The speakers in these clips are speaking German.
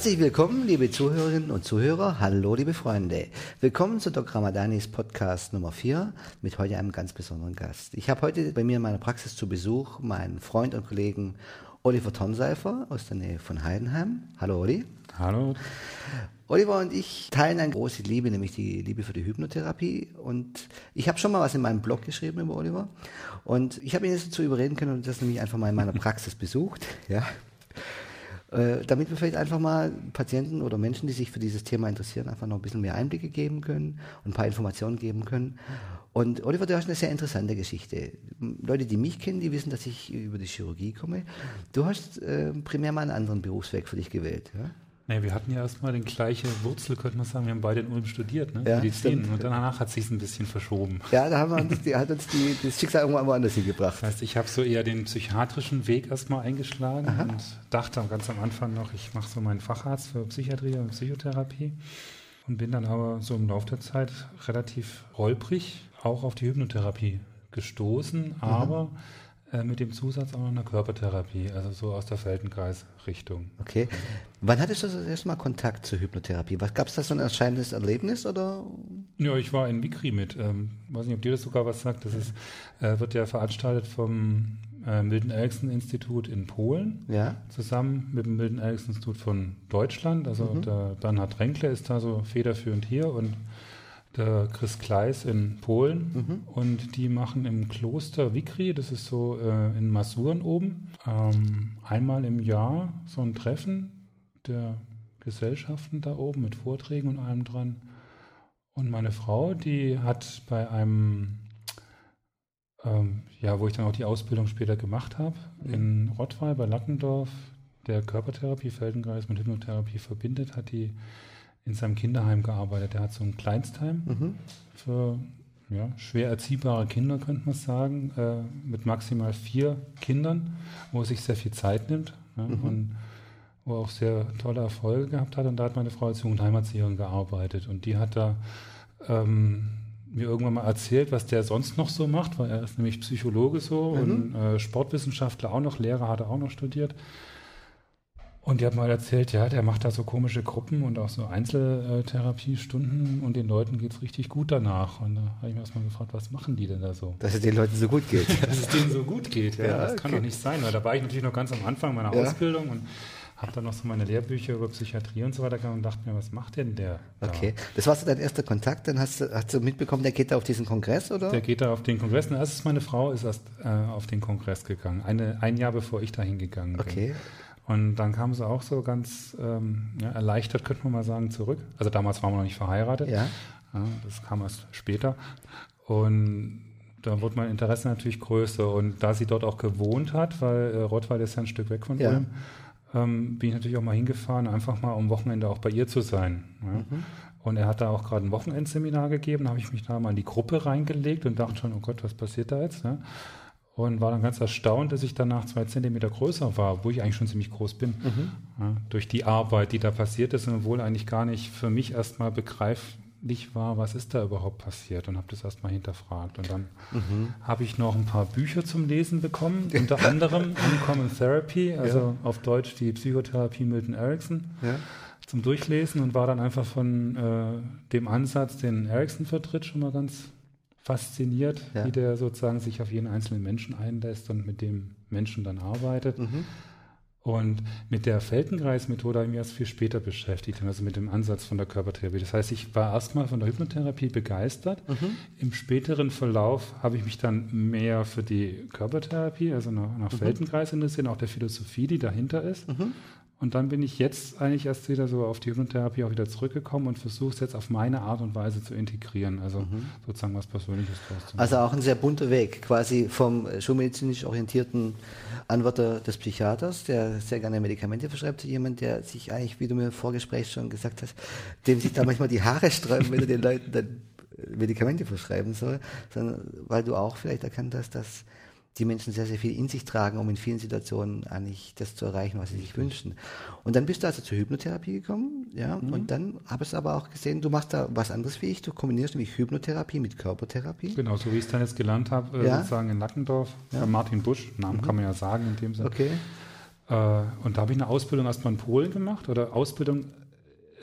Herzlich willkommen, liebe Zuhörerinnen und Zuhörer. Hallo, liebe Freunde. Willkommen zu Dr. Ramadanis Podcast Nummer 4 mit heute einem ganz besonderen Gast. Ich habe heute bei mir in meiner Praxis zu Besuch meinen Freund und Kollegen Oliver Tonseifer aus der Nähe von Heidenheim. Hallo, Olli. Hallo. Oliver und ich teilen eine große Liebe, nämlich die Liebe für die Hypnotherapie. Und ich habe schon mal was in meinem Blog geschrieben über Oliver. Und ich habe ihn jetzt dazu überreden können und das nämlich einfach mal in meiner Praxis besucht. Ja. Äh, damit wir vielleicht einfach mal Patienten oder Menschen, die sich für dieses Thema interessieren, einfach noch ein bisschen mehr Einblicke geben können und ein paar Informationen geben können. Und Oliver, du hast eine sehr interessante Geschichte. Leute, die mich kennen, die wissen, dass ich über die Chirurgie komme. Du hast äh, primär mal einen anderen Berufsweg für dich gewählt. Ja? Naja, wir hatten ja erstmal den gleiche Wurzel, könnte man sagen. Wir haben beide in Ulm studiert, ne? Ja, Medizin. stimmt. Und danach hat sich ein bisschen verschoben. Ja, da haben wir uns, die, hat uns die, das Schicksal irgendwann woanders hingebracht. Das heißt, ich habe so eher den psychiatrischen Weg erstmal eingeschlagen und dachte ganz am Anfang noch, ich mache so meinen Facharzt für Psychiatrie und Psychotherapie und bin dann aber so im Laufe der Zeit relativ holprig auch auf die Hypnotherapie gestoßen, aber äh, mit dem Zusatz auch noch einer Körpertherapie, also so aus der Feldenkreis-Richtung. Okay. Wann hattest du das erste Mal Kontakt zur Hypnotherapie? Was gab es da so ein erscheinendes Erlebnis oder? Ja, ich war in Mikri mit. Ähm, weiß nicht, ob dir das sogar was sagt. Das ist, äh, wird ja veranstaltet vom äh, Milton Erickson Institut in Polen. Ja. Zusammen mit dem Milton Erickson Institut von Deutschland. Also der Bernhard Renkle ist da so federführend hier und der Chris Kleis in Polen. Und die machen im Kloster Vikri, das ist so äh, in Masuren oben, ähm, einmal im Jahr so ein Treffen der Gesellschaften da oben mit Vorträgen und allem dran. Und meine Frau, die hat bei einem, ähm, ja, wo ich dann auch die Ausbildung später gemacht habe, in Rottweil bei Lackendorf, der Körpertherapie, Feldenkreis mit Hypnotherapie verbindet, hat die in seinem Kinderheim gearbeitet. Der hat so ein Kleinstheim Mhm. für ja, schwer erziehbare Kinder, könnte man sagen, äh, mit maximal vier Kindern, wo er sich sehr viel Zeit nimmt ja, und wo er auch sehr tolle Erfolge gehabt hat. Und da hat meine Frau als Jugendheimerzieherin gearbeitet. Und die hat da ähm, mir irgendwann mal erzählt, was der sonst noch so macht, weil er ist nämlich Psychologe so und äh, Sportwissenschaftler auch noch, Lehrer hat er auch noch studiert. Und die hat mal erzählt, ja, der macht da so komische Gruppen und auch so Einzeltherapiestunden und den Leuten geht's richtig gut danach. Und da habe ich mir erstmal gefragt, was machen die denn da so? Dass es den Leuten so gut geht. Dass es denen so gut geht, ja, Ja, das kann okay. doch nicht sein, weil da war ich natürlich noch ganz am Anfang meiner Ja. Ausbildung und habe dann noch so meine Lehrbücher über Psychiatrie und so weiter gehabt und dachte mir, was macht denn der? da? Okay. Das war so dein erster Kontakt, dann hast du, hast du mitbekommen, der geht da auf diesen Kongress, oder? Der geht da auf den Kongress. Und erst ist meine Frau ist erst äh, auf den Kongress gegangen, eine, ein Jahr bevor ich da hingegangen bin. Okay. Und dann kam sie auch so ganz ähm, ja, erleichtert, könnte man mal sagen, zurück. Also damals waren wir noch nicht verheiratet. Ja. Ja, das kam erst später. Und da wurde mein Interesse natürlich größer. Und da sie dort auch gewohnt hat, weil äh, Rottweil ist ja ein Stück weg von Ja. Ulm, ähm, bin ich natürlich auch mal hingefahren, einfach mal am Wochenende auch bei ihr zu sein. Ja. Mhm. Und er hat da auch gerade ein Wochenendseminar gegeben, da habe ich mich da mal in die Gruppe reingelegt und dachte schon, oh Gott, was passiert da jetzt? Ja? Und war dann ganz erstaunt, dass ich danach zwei Zentimeter größer war, wo ich eigentlich schon ziemlich groß bin. Ja, durch die Arbeit, die da passiert ist, und obwohl eigentlich gar nicht für mich erstmal begreiflich war, was ist da überhaupt passiert und habe das erstmal hinterfragt. Und dann habe ich noch ein paar Bücher zum Lesen bekommen, unter anderem Uncommon Therapy, also auf Deutsch die Psychotherapie Milton Erickson Ja. zum Durchlesen und war dann einfach von äh, dem Ansatz, den Erickson vertritt, schon mal ganz fasziniert, Ja. wie der sozusagen sich auf jeden einzelnen Menschen einlässt und mit dem Menschen dann arbeitet. Mhm. Und mit der Feldenkreis-Methode habe ich mich erst viel später beschäftigt, also mit dem Ansatz von der Körpertherapie. Das heißt, ich war erstmal von der Hypnotherapie begeistert. Im späteren Verlauf habe ich mich dann mehr für die Körpertherapie, also nach, nach Feldenkreis interessiert, auch der Philosophie, die dahinter ist. Und dann bin ich jetzt eigentlich erst wieder so auf die Hypnotherapie auch wieder zurückgekommen und versuche es jetzt auf meine Art und Weise zu integrieren, also sozusagen was Persönliches draus zu machen. Also auch ein sehr bunter Weg, quasi vom schulmedizinisch orientierten Anwärter des Psychiaters, der sehr gerne Medikamente verschreibt, zu jemand, der sich eigentlich, wie du mir im Vorgespräch schon gesagt hast, dem sich da manchmal die Haare sträuben, wenn er den Leuten dann Medikamente verschreiben soll, sondern weil du auch vielleicht erkannt hast, dass die Menschen sehr, sehr viel in sich tragen, um in vielen Situationen eigentlich das zu erreichen, was sie sich wünschen. Und dann bist du also zur Hypnotherapie gekommen, ja, und dann habe ich aber auch gesehen, du machst da was anderes wie ich, du kombinierst nämlich Hypnotherapie mit Körpertherapie. Genau, so wie ich es dann jetzt gelernt habe, äh, Ja. sozusagen in Nackendorf, bei Martin Busch, Namen kann man ja sagen in dem Sinne. Okay. Äh, und da habe ich eine Ausbildung erstmal in Polen gemacht oder Ausbildung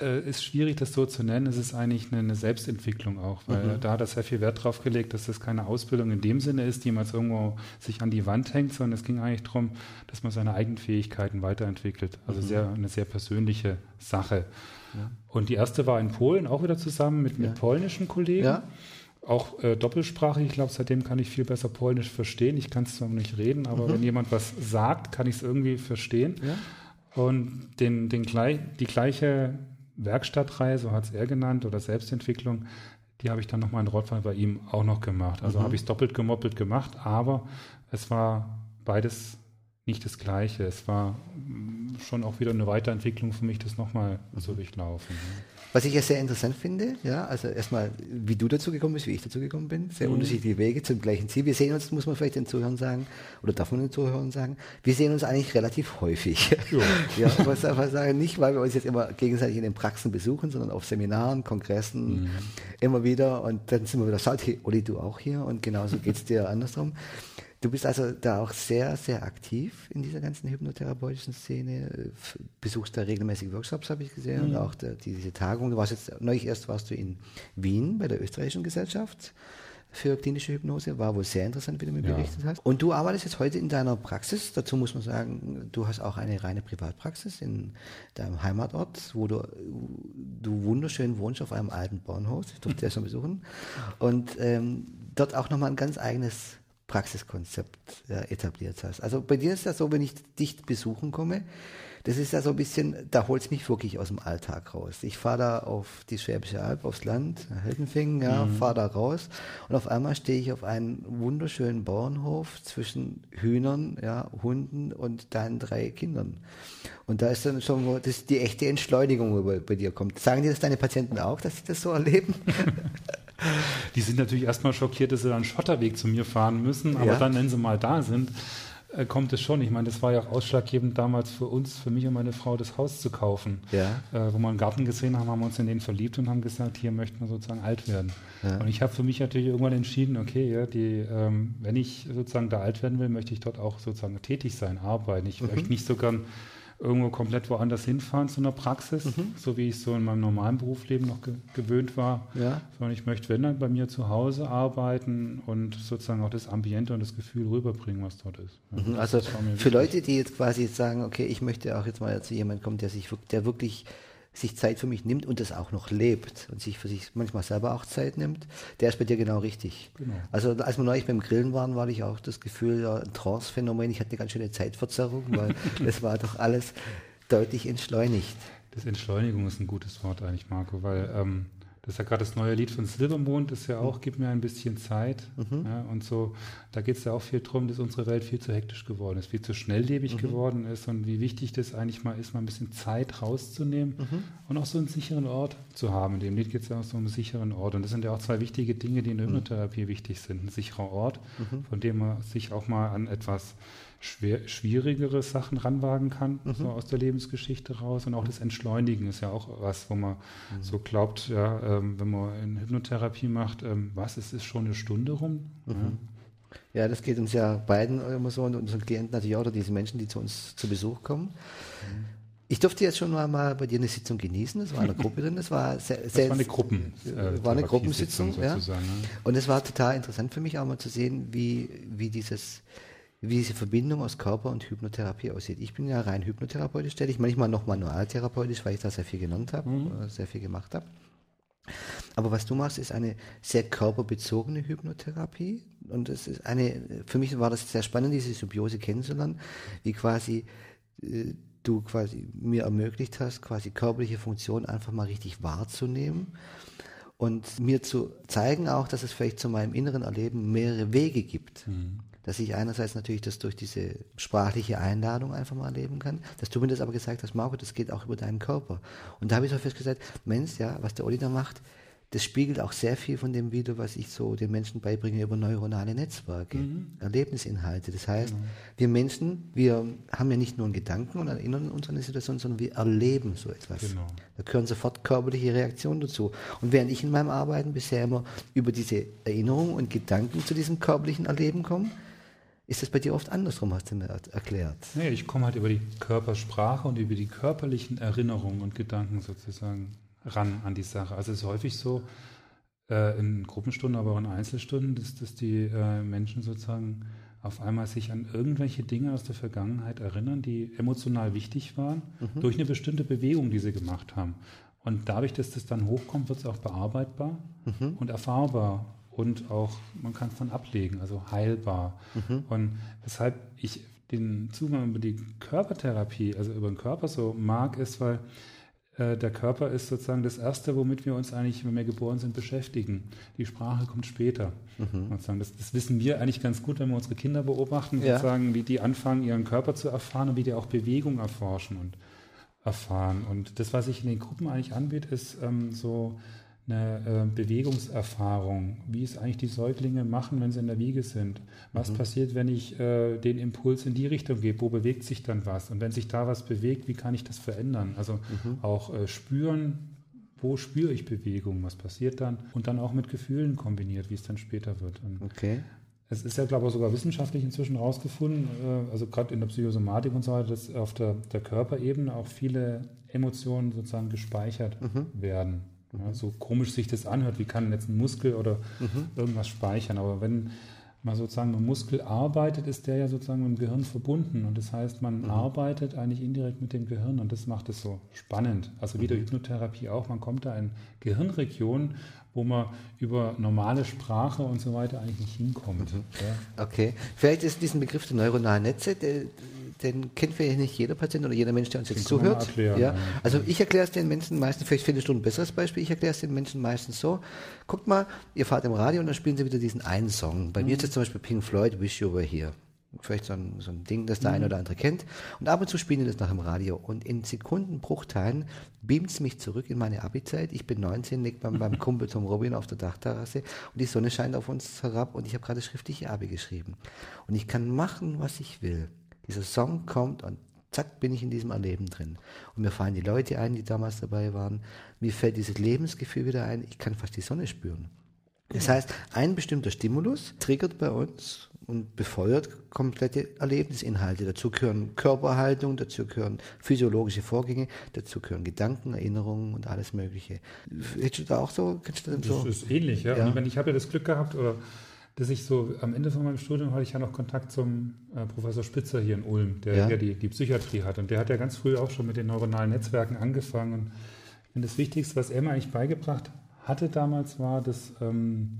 äh, ist schwierig, das so zu nennen. Es ist eigentlich eine, eine Selbstentwicklung auch, weil mhm. da hat er sehr viel Wert drauf gelegt, dass das keine Ausbildung in dem Sinne ist, die man jetzt irgendwo sich an die Wand hängt, sondern es ging eigentlich darum, dass man seine eigenen Fähigkeiten weiterentwickelt. Also mhm. sehr, eine sehr persönliche Sache. Ja. Und die erste war in Polen, auch wieder zusammen mit, mit ja. polnischen Kollegen. Ja. Auch äh, doppelsprachig, ich glaube, seitdem kann ich viel besser Polnisch verstehen. Ich kann es zwar nicht reden, aber mhm. wenn jemand was sagt, kann ich es irgendwie verstehen. Und den, den gleich, die gleiche Werkstattreihe, so hat es er genannt, oder Selbstentwicklung, die habe ich dann nochmal in Rottweil bei ihm auch noch gemacht. Also mhm. habe ich es doppelt gemoppelt gemacht, aber es war beides nicht das Gleiche. Es war schon auch wieder eine Weiterentwicklung für mich, das nochmal so durchlaufen. Was ich ja sehr interessant finde, ja, also erstmal, wie du dazu gekommen bist, wie ich dazu gekommen bin, sehr mhm. unterschiedliche Wege zum gleichen Ziel. Wir sehen uns, muss man vielleicht den Zuhörern sagen, oder darf man den Zuhörern sagen, wir sehen uns eigentlich relativ häufig. Ja, ja was einfach sagen, nicht, weil wir uns jetzt immer gegenseitig in den Praxen besuchen, sondern auf Seminaren, Kongressen, mhm. immer wieder und dann sind wir wieder, schaut, hey, Olli, du auch hier und genauso geht es dir andersrum. Du bist also da auch sehr, sehr aktiv in dieser ganzen hypnotherapeutischen Szene, besuchst da regelmäßig Workshops, habe ich gesehen, mhm. und auch der, diese Tagung. Du warst jetzt, neulich erst warst du in Wien bei der österreichischen Gesellschaft für klinische Hypnose, war wohl sehr interessant, wie du mir ja. berichtet hast. Und du arbeitest jetzt heute in deiner Praxis, dazu muss man sagen, du hast auch eine reine Privatpraxis in deinem Heimatort, wo du, du wunderschön wohnst auf einem alten Bauernhaus, ich durfte ja schon besuchen, und ähm, dort auch nochmal ein ganz eigenes Praxiskonzept äh, etabliert hast. Also bei dir ist das so, wenn ich dich besuchen komme, das ist ja so ein bisschen, da holt es mich wirklich aus dem Alltag raus. Ich fahre da auf die Schwäbische Alb, aufs Land, Heldenfingen, ja, mhm. fahre da raus und auf einmal stehe ich auf einem wunderschönen Bauernhof zwischen Hühnern, ja, Hunden und deinen drei Kindern. Und da ist dann schon das die echte Entschleunigung, die bei, bei dir kommt. Sagen dir das deine Patienten auch, dass sie das so erleben? Die sind natürlich erstmal schockiert, dass sie dann einen Schotterweg zu mir fahren müssen, aber ja. dann, wenn sie mal da sind, äh, kommt es schon. Ich meine, das war ja auch ausschlaggebend damals für uns, für mich und meine Frau, das Haus zu kaufen. Ja. Äh, wo wir einen Garten gesehen haben, haben wir uns in den verliebt und haben gesagt, hier möchten wir sozusagen alt werden. Ja. Und ich habe für mich natürlich irgendwann entschieden, okay, ja, die, ähm, wenn ich sozusagen da alt werden will, möchte ich dort auch sozusagen tätig sein, arbeiten. Ich mhm. möchte nicht so gern irgendwo komplett woanders hinfahren zu einer Praxis, mhm. so wie ich so in meinem normalen Berufsleben noch ge gewöhnt war, ja. sondern ich möchte, wenn dann bei mir zu Hause arbeiten und sozusagen auch das Ambiente und das Gefühl rüberbringen, was dort ist. Ja, mhm. Also für Leute, die jetzt quasi sagen, okay, ich möchte auch jetzt mal zu jemandem kommen, der sich, der wirklich sich Zeit für mich nimmt und das auch noch lebt und sich für sich manchmal selber auch Zeit nimmt, der ist bei dir genau richtig. Genau. Also als wir neulich beim Grillen waren, war ich auch das Gefühl, ja, ein Trance-Phänomen, ich hatte eine ganz schöne Zeitverzerrung, weil das war doch alles deutlich entschleunigt. Das Entschleunigung ist ein gutes Wort eigentlich, Marco, weil ähm, das ist ja gerade das neue Lied von Silbermond, das ist ja auch, gib mir ein bisschen Zeit. Mhm. Ja, und so, da geht es ja auch viel darum, dass unsere Welt viel zu hektisch geworden ist, viel zu schnelllebig mhm. geworden ist und wie wichtig das eigentlich mal ist, mal ein bisschen Zeit rauszunehmen mhm. und auch so einen sicheren Ort zu haben. In dem Lied geht es ja auch so um einen sicheren Ort. Und das sind ja auch zwei wichtige Dinge, die in der mhm. Hypnotherapie wichtig sind. Ein sicherer Ort, mhm. von dem man sich auch mal an etwas schwer, schwierigere Sachen ranwagen kann, mhm. so aus der Lebensgeschichte raus. Und auch das Entschleunigen ist ja auch was, wo man mhm. so glaubt, ja, ähm, wenn man in Hypnotherapie macht, ähm, was, es ist schon eine Stunde rum. Mhm. Ja. ja. das geht uns ja beiden immer so und unseren Klienten natürlich auch, oder diese Menschen, die zu uns zu Besuch kommen. Mhm. Ich durfte jetzt schon mal bei dir eine Sitzung genießen. Das war eine Gruppe drin. Das war sehr, das sehr, war eine Gruppen, äh, war eine Gruppensitzung, ja. Ne? Und es war total interessant für mich auch mal zu sehen, wie, wie dieses wie diese Verbindung aus Körper und Hypnotherapie aussieht. Ich bin ja rein hypnotherapeutisch tätig, manchmal noch manualtherapeutisch, weil ich da sehr viel gelernt habe, mhm. sehr viel gemacht habe. Aber was du machst, ist eine sehr körperbezogene Hypnotherapie. Und es ist eine, für mich war das sehr spannend, diese Symbiose kennenzulernen, wie quasi äh, du quasi mir ermöglicht hast, quasi körperliche Funktionen einfach mal richtig wahrzunehmen und mir zu zeigen auch, dass es vielleicht zu meinem inneren Erleben mehrere Wege gibt. Mhm dass ich einerseits natürlich das durch diese sprachliche Einladung einfach mal erleben kann, dass du mir das aber gesagt hast, Marco, das geht auch über deinen Körper. Und da habe ich so festgestellt, Mensch, ja, was der Olli da macht, das spiegelt auch sehr viel von dem wider, was ich so den Menschen beibringe über neuronale Netzwerke, mhm. Erlebnisinhalte. Das heißt, genau. wir Menschen, wir haben ja nicht nur einen Gedanken und erinnern uns an eine Situation, sondern wir erleben so etwas. Genau. Da gehören sofort körperliche Reaktionen dazu. Und während ich in meinem Arbeiten bisher immer über diese Erinnerung und Gedanken zu diesem körperlichen Erleben komme, ist das bei dir oft andersrum, hast du mir erklärt. Nee, ich komme halt über die Körpersprache und über die körperlichen Erinnerungen und Gedanken sozusagen ran an die Sache. Also es ist häufig so, äh, in Gruppenstunden, aber auch in Einzelstunden, dass, dass die äh, Menschen sozusagen auf einmal sich an irgendwelche Dinge aus der Vergangenheit erinnern, die emotional wichtig waren, mhm. durch eine bestimmte Bewegung, die sie gemacht haben. Und dadurch, dass das dann hochkommt, wird es auch bearbeitbar mhm. und erfahrbar und auch, man kann es dann ablegen, also heilbar. Mhm. Und weshalb ich den Zugang über die Körpertherapie, also über den Körper so mag, ist, weil äh, der Körper ist sozusagen das Erste, womit wir uns eigentlich, wenn wir geboren sind, beschäftigen. Die Sprache kommt später. Mhm. Das, das, wissen wir eigentlich ganz gut, wenn wir unsere Kinder beobachten, ja. sozusagen, wie die anfangen, ihren Körper zu erfahren und wie die auch Bewegung erforschen und erfahren. Und das, was sich in den Gruppen eigentlich anbietet, ist ähm, so eine äh, Bewegungserfahrung. Wie es eigentlich die Säuglinge machen, wenn sie in der Wiege sind. Was mhm. passiert, wenn ich äh, den Impuls in die Richtung gebe? Wo bewegt sich dann was? Und wenn sich da was bewegt, wie kann ich das verändern? Also mhm. auch äh, spüren, wo spüre ich Bewegung? Was passiert dann? Und dann auch mit Gefühlen kombiniert, wie es dann später wird. Und okay. Es ist ja, glaube ich, sogar wissenschaftlich inzwischen rausgefunden, äh, also gerade in der Psychosomatik und so weiter, dass auf der, der Körperebene auch viele Emotionen sozusagen gespeichert mhm. werden. Ja, so komisch sich das anhört, wie kann jetzt ein Muskel oder mhm. irgendwas speichern. Aber wenn man sozusagen mit Muskel arbeitet, ist der ja sozusagen mit dem Gehirn verbunden. Und das heißt, man mhm. arbeitet eigentlich indirekt mit dem Gehirn und das macht es so spannend. Also wie der mhm. Hypnotherapie auch, man kommt da in Gehirnregionen, wo man über normale Sprache und so weiter eigentlich nicht hinkommt. Mhm. Ja. Okay, vielleicht ist diesen Begriff der neuronalen Netze, der, den kennt vielleicht nicht jeder Patient oder jeder Mensch, der uns jetzt den zuhört. Erklären, ja. Also ich erkläre es den Menschen meistens, vielleicht findest du ein besseres Beispiel, ich erkläre es den Menschen meistens so. Guckt mal, ihr fahrt im Radio und dann spielen sie wieder diesen einen Song. Bei mhm. mir ist es zum Beispiel Pink Floyd, Wish You Were Here. Vielleicht so ein, so ein Ding, das der mhm. eine oder andere kennt. Und ab und zu spielen die das nach dem Radio. Und in Sekundenbruchteilen beamt es mich zurück in meine Abi-Zeit. Ich bin 19, liegt beim, beim Kumpel Tom Robin auf der Dachterrasse und die Sonne scheint auf uns herab und ich habe gerade schriftliche Abi geschrieben. Und ich kann machen, was ich will. Dieser Song kommt und zack, bin ich in diesem Erleben drin. Und mir fallen die Leute ein, die damals dabei waren. Mir fällt dieses Lebensgefühl wieder ein. Ich kann fast die Sonne spüren. Das heißt, ein bestimmter Stimulus triggert bei uns und befeuert komplette Erlebnisinhalte. Dazu gehören Körperhaltung, dazu gehören physiologische Vorgänge, dazu gehören Gedanken, Erinnerungen und alles Mögliche. Hättest du da auch so? du das so? ist ähnlich, ja. ja. Und ich habe ja das Glück gehabt, oder dass ich so am Ende von meinem Studium hatte ich ja noch Kontakt zum äh, Professor Spitzer hier in Ulm, der ja. ja die, die Psychiatrie hat. Und der hat ja ganz früh auch schon mit den neuronalen Netzwerken angefangen. Und das Wichtigste, was er mir eigentlich beigebracht hatte damals, war, dass ähm,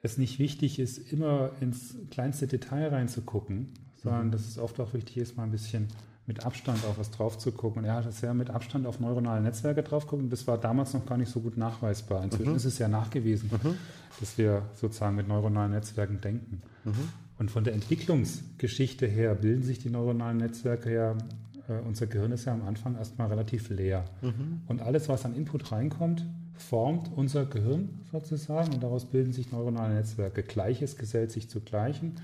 es nicht wichtig ist, immer ins kleinste Detail reinzugucken, sondern mhm. dass es oft auch wichtig ist, mal ein bisschen mit Abstand auf was drauf zu gucken. Und er hat sehr mit Abstand auf neuronale Netzwerke drauf gucken. Das war damals noch gar nicht so gut nachweisbar. Inzwischen mhm. ist es ja nachgewiesen, mhm. dass wir sozusagen mit neuronalen Netzwerken denken. Mhm. Und von der Entwicklungsgeschichte her bilden sich die neuronalen Netzwerke ja, äh, unser Gehirn ist ja am Anfang erstmal relativ leer. Mhm. Und alles, was an Input reinkommt, formt unser Gehirn sozusagen und daraus bilden sich neuronale Netzwerke. Gleiches gesellt sich zu Gleichen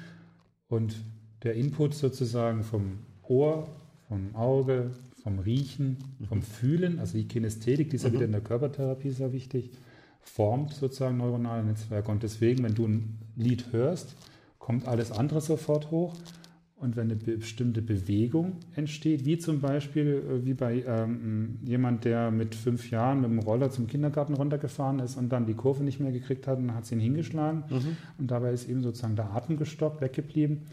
und der Input sozusagen vom Ohr vom Auge, vom Riechen, vom Fühlen, also die Kinästhetik, die ist ja mhm. wieder in der Körpertherapie sehr wichtig, formt sozusagen neuronale Netzwerke. Und deswegen, wenn du ein Lied hörst, kommt alles andere sofort hoch. Und wenn eine bestimmte Bewegung entsteht, wie zum Beispiel äh, wie bei ähm, jemand, der mit fünf Jahren mit dem Roller zum Kindergarten runtergefahren ist und dann die Kurve nicht mehr gekriegt hat und hat sie ihn hingeschlagen mhm. und dabei ist eben sozusagen der Atem gestoppt, weggeblieben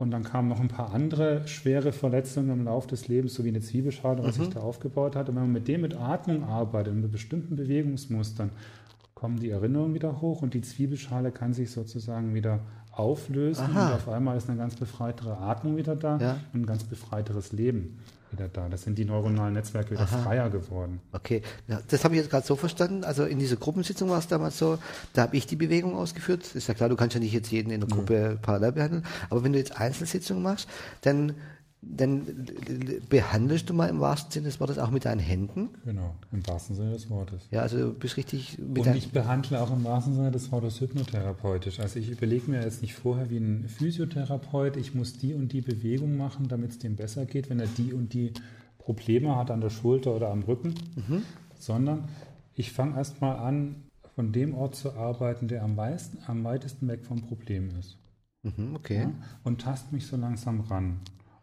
und dann kamen noch ein paar andere schwere Verletzungen im Laufe des Lebens, so wie eine Zwiebelschale, was mhm. sich da aufgebaut hat. Und wenn man mit dem mit Atmung arbeitet, mit bestimmten Bewegungsmustern, kommen die Erinnerungen wieder hoch und die Zwiebelschale kann sich sozusagen wieder auflösen Aha. und auf einmal ist eine ganz befreitere Atmung wieder da ja. und ein ganz befreiteres Leben wieder da. Das sind die neuronalen Netzwerke wieder Aha. freier geworden. Okay, ja, das habe ich jetzt gerade so verstanden. Also in dieser Gruppensitzung war es damals so, da habe ich die Bewegung ausgeführt. Ist ja klar, du kannst ja nicht jetzt jeden in der Gruppe mhm. parallel behandeln. Aber wenn du jetzt Einzelsitzungen machst, dann dann behandelst du mal im wahrsten Sinne des Wortes auch mit deinen Händen. Genau, im wahrsten Sinne des Wortes. Ja, also du bist richtig mit Und ich behandle auch im wahrsten Sinne des Wortes hypnotherapeutisch. Also ich überlege mir jetzt nicht vorher wie ein Physiotherapeut, ich muss die und die Bewegung machen, damit es dem besser geht, wenn er die und die Probleme hat an der Schulter oder am Rücken, mhm. sondern ich fange erstmal an, von dem Ort zu arbeiten, der am, meisten, am weitesten weg vom Problem ist. Mhm, okay. Ja, und tast mich so langsam ran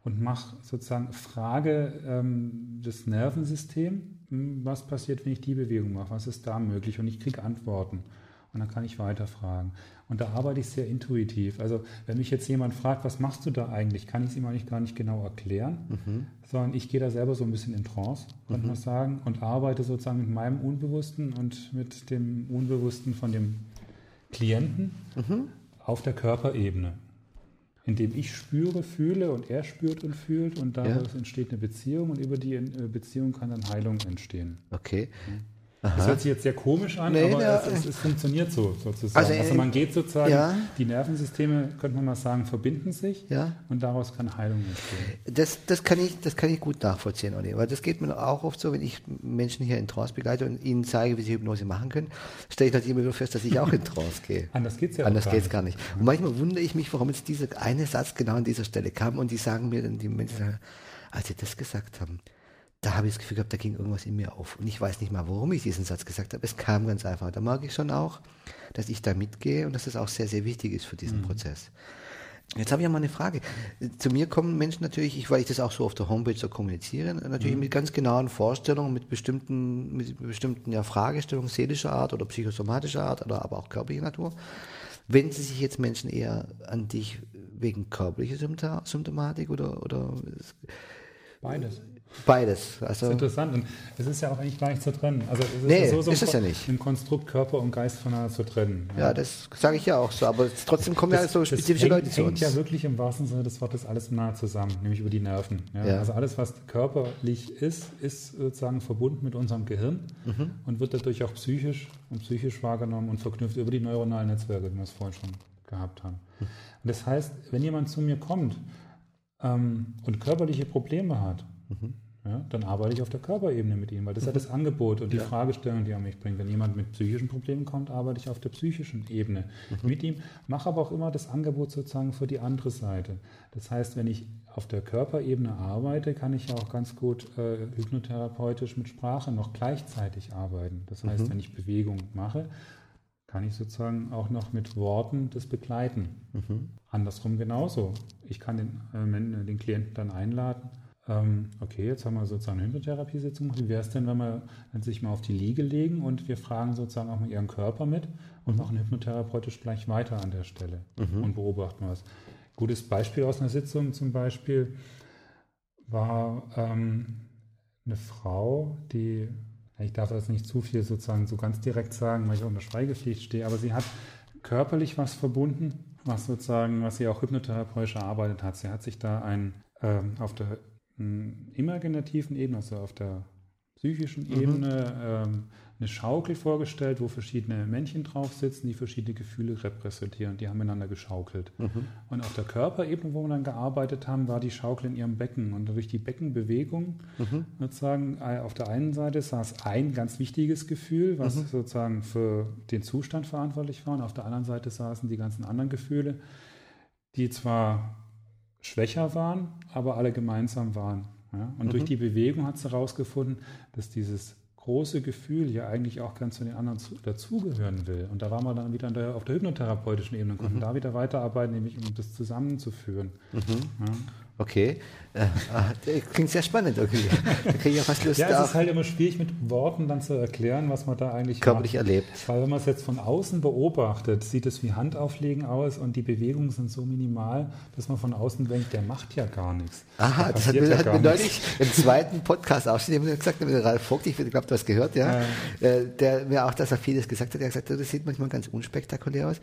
und mach sozusagen Frage ähm, des Nervensystems, hm, was passiert, wenn ich die Bewegung mache, was ist da möglich und ich kriege Antworten und dann kann ich weiterfragen. Und da arbeite ich sehr intuitiv. Also wenn mich jetzt jemand fragt, was machst du da eigentlich, kann ich es ihm eigentlich gar nicht genau erklären, mhm. sondern ich gehe da selber so ein bisschen in Trance, könnte mhm. man sagen, und arbeite sozusagen mit meinem Unbewussten und mit dem Unbewussten von dem Klienten mhm. auf der Körperebene. Indem ich spüre, fühle und er spürt und fühlt und daraus ja. entsteht eine Beziehung und über die äh, Beziehung kann dann Heilung entstehen. Okay. Aha. Das hört sich jetzt sehr komisch an, nee, aber ja, es, es, es, funktioniert so sozusagen. Also, also man geht sozusagen, ja. die Nervensysteme, könnte man mal sagen, verbinden sich ja. und daraus kann Heilung entstehen. Das, das, kann, ich, das kann ich gut nachvollziehen, Olli, weil das geht mir auch oft so, wenn ich Menschen hier in Trance begleite und ihnen zeige, wie sie Hypnose machen können, stelle ich natürlich immer wieder fest, dass ich auch in Trance gehe. Anders geht es ja Anders geht es gar nicht. Und manchmal wundere ich mich, warum jetzt dieser eine Satz genau an dieser Stelle kam und die sagen mir dann, die Menschen, als sie das gesagt haben, da habe ich das Gefühl gehabt, da ging irgendwas in mir auf. Und ich weiß nicht mal, warum ich diesen Satz gesagt habe. Es kam ganz einfach. Da mag ich schon auch, dass ich da mitgehe und dass das auch sehr, sehr wichtig ist für diesen mhm. Prozess. Jetzt habe ich ja mal eine Frage. Zu mir kommen Menschen natürlich, ich, weil ich das auch so auf der Homepage so kommuniziere, natürlich mhm. mit ganz genauen Vorstellungen, mit bestimmten, mit bestimmten ja, Fragestellungen seelischer Art oder psychosomatischer Art oder aber auch körperlicher Natur. Wenden Sie sich jetzt Menschen eher an dich wegen körperlicher Symptomatik oder, oder Beides. Beides. Also das ist interessant. Und es ist ja auch eigentlich gar nicht zu trennen. Also es ist nee, so, so ist es ja nicht. Im Konstrukt Körper und Geist voneinander zu trennen. Ja, ja das sage ich ja auch so. Aber trotzdem kommen das, ja so spezifische hängt, Leute zu uns. hängt ja wirklich im wahrsten Sinne des Wortes alles nahe zusammen, nämlich über die Nerven. Ja? Ja. Also alles, was körperlich ist, ist sozusagen verbunden mit unserem Gehirn mhm. und wird dadurch auch psychisch und psychisch wahrgenommen und verknüpft über die neuronalen Netzwerke, wie wir es vorhin schon gehabt haben. Und das heißt, wenn jemand zu mir kommt ähm, und körperliche Probleme hat, mhm ja, dann arbeite ich auf der Körperebene mit ihm, weil das ist ja das Angebot und die ja. Fragestellung, die er mich bringt. Wenn jemand mit psychischen Problemen kommt, arbeite ich auf der psychischen Ebene mhm. mit ihm, mache aber auch immer das Angebot sozusagen für die andere Seite. Das heißt, wenn ich auf der Körperebene arbeite, kann ich ja auch ganz gut äh, hypnotherapeutisch mit Sprache noch gleichzeitig arbeiten. Das heißt, mhm. wenn ich Bewegung mache, kann ich sozusagen auch noch mit Worten das begleiten. Mhm. Andersrum genauso. Ich kann den, äh, den Klienten dann einladen, ähm, okay, jetzt haben wir sozusagen eine Hypnotherapiesitzung gemacht. Wie wäre es denn, wenn wir sich mal auf die Liege legen und wir fragen sozusagen auch mal Ihren Körper mit und machen hypnotherapeutisch gleich weiter an der Stelle mhm. und beobachten was. Gutes Beispiel aus einer Sitzung zum Beispiel war ähm, eine Frau, die, ich darf das nicht zu viel sozusagen so ganz direkt sagen, weil ich unter Schweigepflicht stehe, aber sie hat körperlich was verbunden, was sozusagen, was sie auch hypnotherapeutisch erarbeitet hat. Sie hat sich da ein ähm, auf der imaginativen Ebene, also auf der psychischen mhm. Ebene, ähm, eine Schaukel vorgestellt, wo verschiedene Männchen drauf sitzen, die verschiedene Gefühle repräsentieren. Die haben miteinander geschaukelt. Mhm. Und auf der Körperebene, wo wir dann gearbeitet haben, war die Schaukel in ihrem Becken. Und durch die Beckenbewegung mhm. sozusagen äh, auf der einen Seite saß ein ganz wichtiges Gefühl, was mhm. sozusagen für den Zustand verantwortlich war. Und auf der anderen Seite saßen die ganzen anderen Gefühle, die zwar schwächer waren, aber alle gemeinsam waren. Ja? Und mhm. durch die Bewegung hat sie herausgefunden, dass dieses große Gefühl ja eigentlich auch ganz zu den anderen zu, dazugehören will. Und da waren wir dann wieder der, auf der hypnotherapeutischen Ebene und konnten mhm. da wieder weiterarbeiten, nämlich um das zusammenzuführen. Mhm. Ja? Okay, äh, äh, klingt sehr spannend. Okay. Da kriege ich ja fast Lust. ja, es ist halt immer schwierig mit Worten dann zu erklären, was man da eigentlich körperlich macht. erlebt. Weil wenn man es jetzt von außen beobachtet, sieht es wie Handauflegen aus und die Bewegungen sind so minimal, dass man von außen denkt, der macht ja gar nichts. Aha, das hat mir, ja hat mir neulich im zweiten Podcast auch schon gesagt, der Ralf Vogt, ich glaube, du hast gehört, ja. Äh, der mir auch, dass er vieles gesagt hat. Er hat gesagt, das sieht manchmal ganz unspektakulär aus.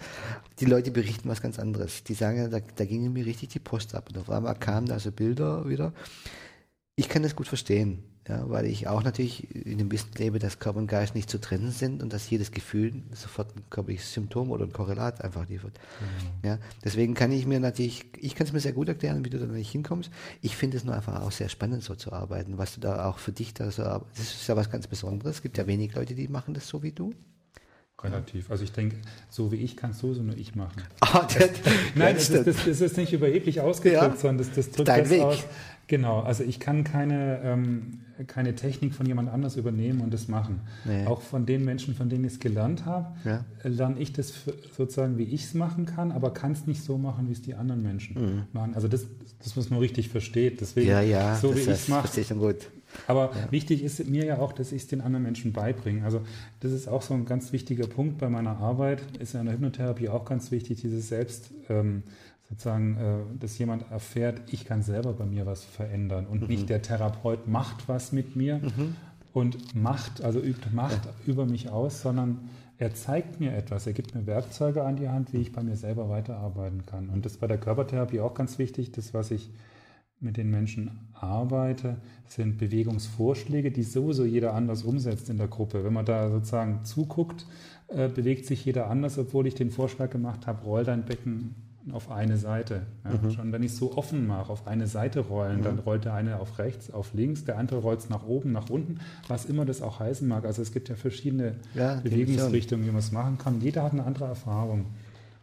Die Leute berichten was ganz anderes. Die sagen, da, da ging mir richtig die Post ab. Und auf einmal kamen da so Bilder wieder. Ich kann das gut verstehen, ja, weil ich auch natürlich in dem Wissen lebe, dass Körper und Geist nicht zu trennen sind und dass jedes Gefühl sofort ein körperliches Symptom oder ein Korrelat einfach liefert. Mhm. Ja, deswegen kann ich mir natürlich, ich kann es mir sehr gut erklären, wie du da nicht hinkommst. Ich finde es nur einfach auch sehr spannend, so zu arbeiten, was du da auch für dich da so, das ist ja was ganz Besonderes. Es gibt ja wenig Leute, die machen das so wie du. Relativ. Also ich denke, so wie ich kann es sowieso nur ich machen. Ah, der, Nein, das, das, das, ist nicht überheblich ausgedrückt, Ja. sondern das, das drückt Dein das Weg. aus. Genau, also ich kann keine, ähm, keine Technik von jemand anders übernehmen und das machen. Nee. Auch von den Menschen, von denen ich es gelernt habe, Ja. lerne ich das sozusagen, wie ich es machen kann, aber kann es nicht so machen, wie es die anderen Menschen machen. Also das, das muss man richtig verstehen. Deswegen, Mhm. ja, ja, so wie das, ich es mache, aber wichtig ist mir ja auch, dass ich es den anderen Menschen beibringe. Also das ist auch so ein ganz wichtiger Punkt bei meiner Arbeit. Ist ja in der Hypnotherapie auch ganz wichtig, dieses Selbst, ähm, sozusagen, äh, dass jemand erfährt, ich kann selber bei mir was verändern und nicht der Therapeut macht was mit mir und macht, also übt Macht über mich aus, sondern er zeigt mir etwas, er gibt mir Werkzeuge an die Hand, wie ich bei mir selber weiterarbeiten kann. Und das ist bei der Körpertherapie auch ganz wichtig, das, was ich mit den Menschen arbeite, sind Bewegungsvorschläge, die sowieso jeder anders umsetzt in der Gruppe. Wenn man da sozusagen zuguckt, äh, bewegt sich jeder anders, obwohl ich den Vorschlag gemacht habe, roll dein Becken auf eine Seite. Ja, Schon wenn ich es so offen mache, auf eine Seite rollen, dann rollt der eine auf rechts, auf links, der andere rollt es nach oben, nach unten, was immer das auch heißen mag. Also es gibt ja verschiedene Ja, Bewegungsrichtungen, wie man es machen kann. Jeder hat eine andere Erfahrung.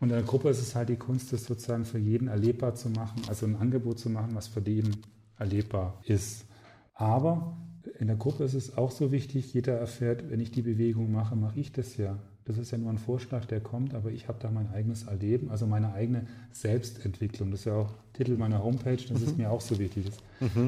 Und in der Gruppe ist es halt die Kunst, das sozusagen für jeden erlebbar zu machen, also ein Angebot zu machen, was für jeden erlebbar ist. Aber in der Gruppe ist es auch so wichtig, jeder erfährt, wenn ich die Bewegung mache, mache ich das ja. Das ist ja nur ein Vorschlag, der kommt, aber ich habe da mein eigenes Erleben, also meine eigene Selbstentwicklung. Das ist ja auch Titel meiner Homepage, das ist mir auch so wichtig. Dass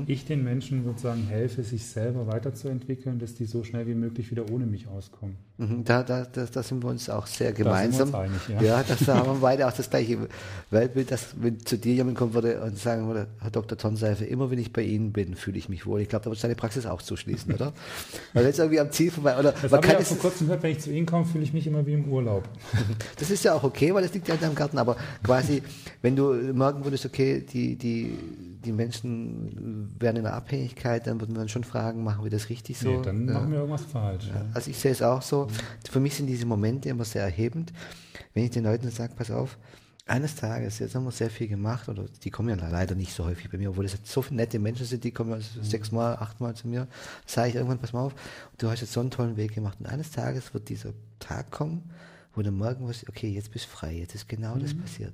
ich den Menschen sozusagen helfe, sich selber weiterzuentwickeln, dass die so schnell wie möglich wieder ohne mich auskommen. Mhm, Da, da, da, da sind wir uns auch sehr sind wir uns gemeinsam. einig, ja. ja, das, da haben wir beide auch das gleiche Weltbild, dass wenn zu dir jemand kommen würde und sagen würde, Herr Dr. Tonseife, immer wenn ich bei Ihnen bin, fühle ich mich wohl. Ich glaube, da wird seine Praxis auch zuschließen, oder? Weil jetzt irgendwie am Ziel vorbei, oder Das man ich kann es, vor kurzem gehört, wenn ich zu Ihnen komme, fühle ich mich immer wie im Urlaub. das ist ja auch okay, weil das liegt ja in deinem Garten, aber quasi, wenn du merken würdest, okay, die, die, die Menschen werden in einer Abhängigkeit, dann würden wir uns schon fragen, machen wir das richtig so? nee, dann machen wir irgendwas falsch. Ja. Also ich sehe es auch so. Für mich sind diese Momente immer sehr erhebend. Wenn ich den Leuten sage, pass auf, eines Tages, jetzt haben wir sehr viel gemacht, oder die kommen ja leider nicht so häufig bei mir, obwohl das jetzt so viele nette Menschen sind, die kommen ja sechsmal, achtmal zu mir, sage ich irgendwann, pass mal auf, du hast jetzt so einen tollen Weg gemacht und eines Tages wird dieser Tag kommen, wo du morgen wirst, okay, jetzt bist du frei, jetzt ist genau das passiert.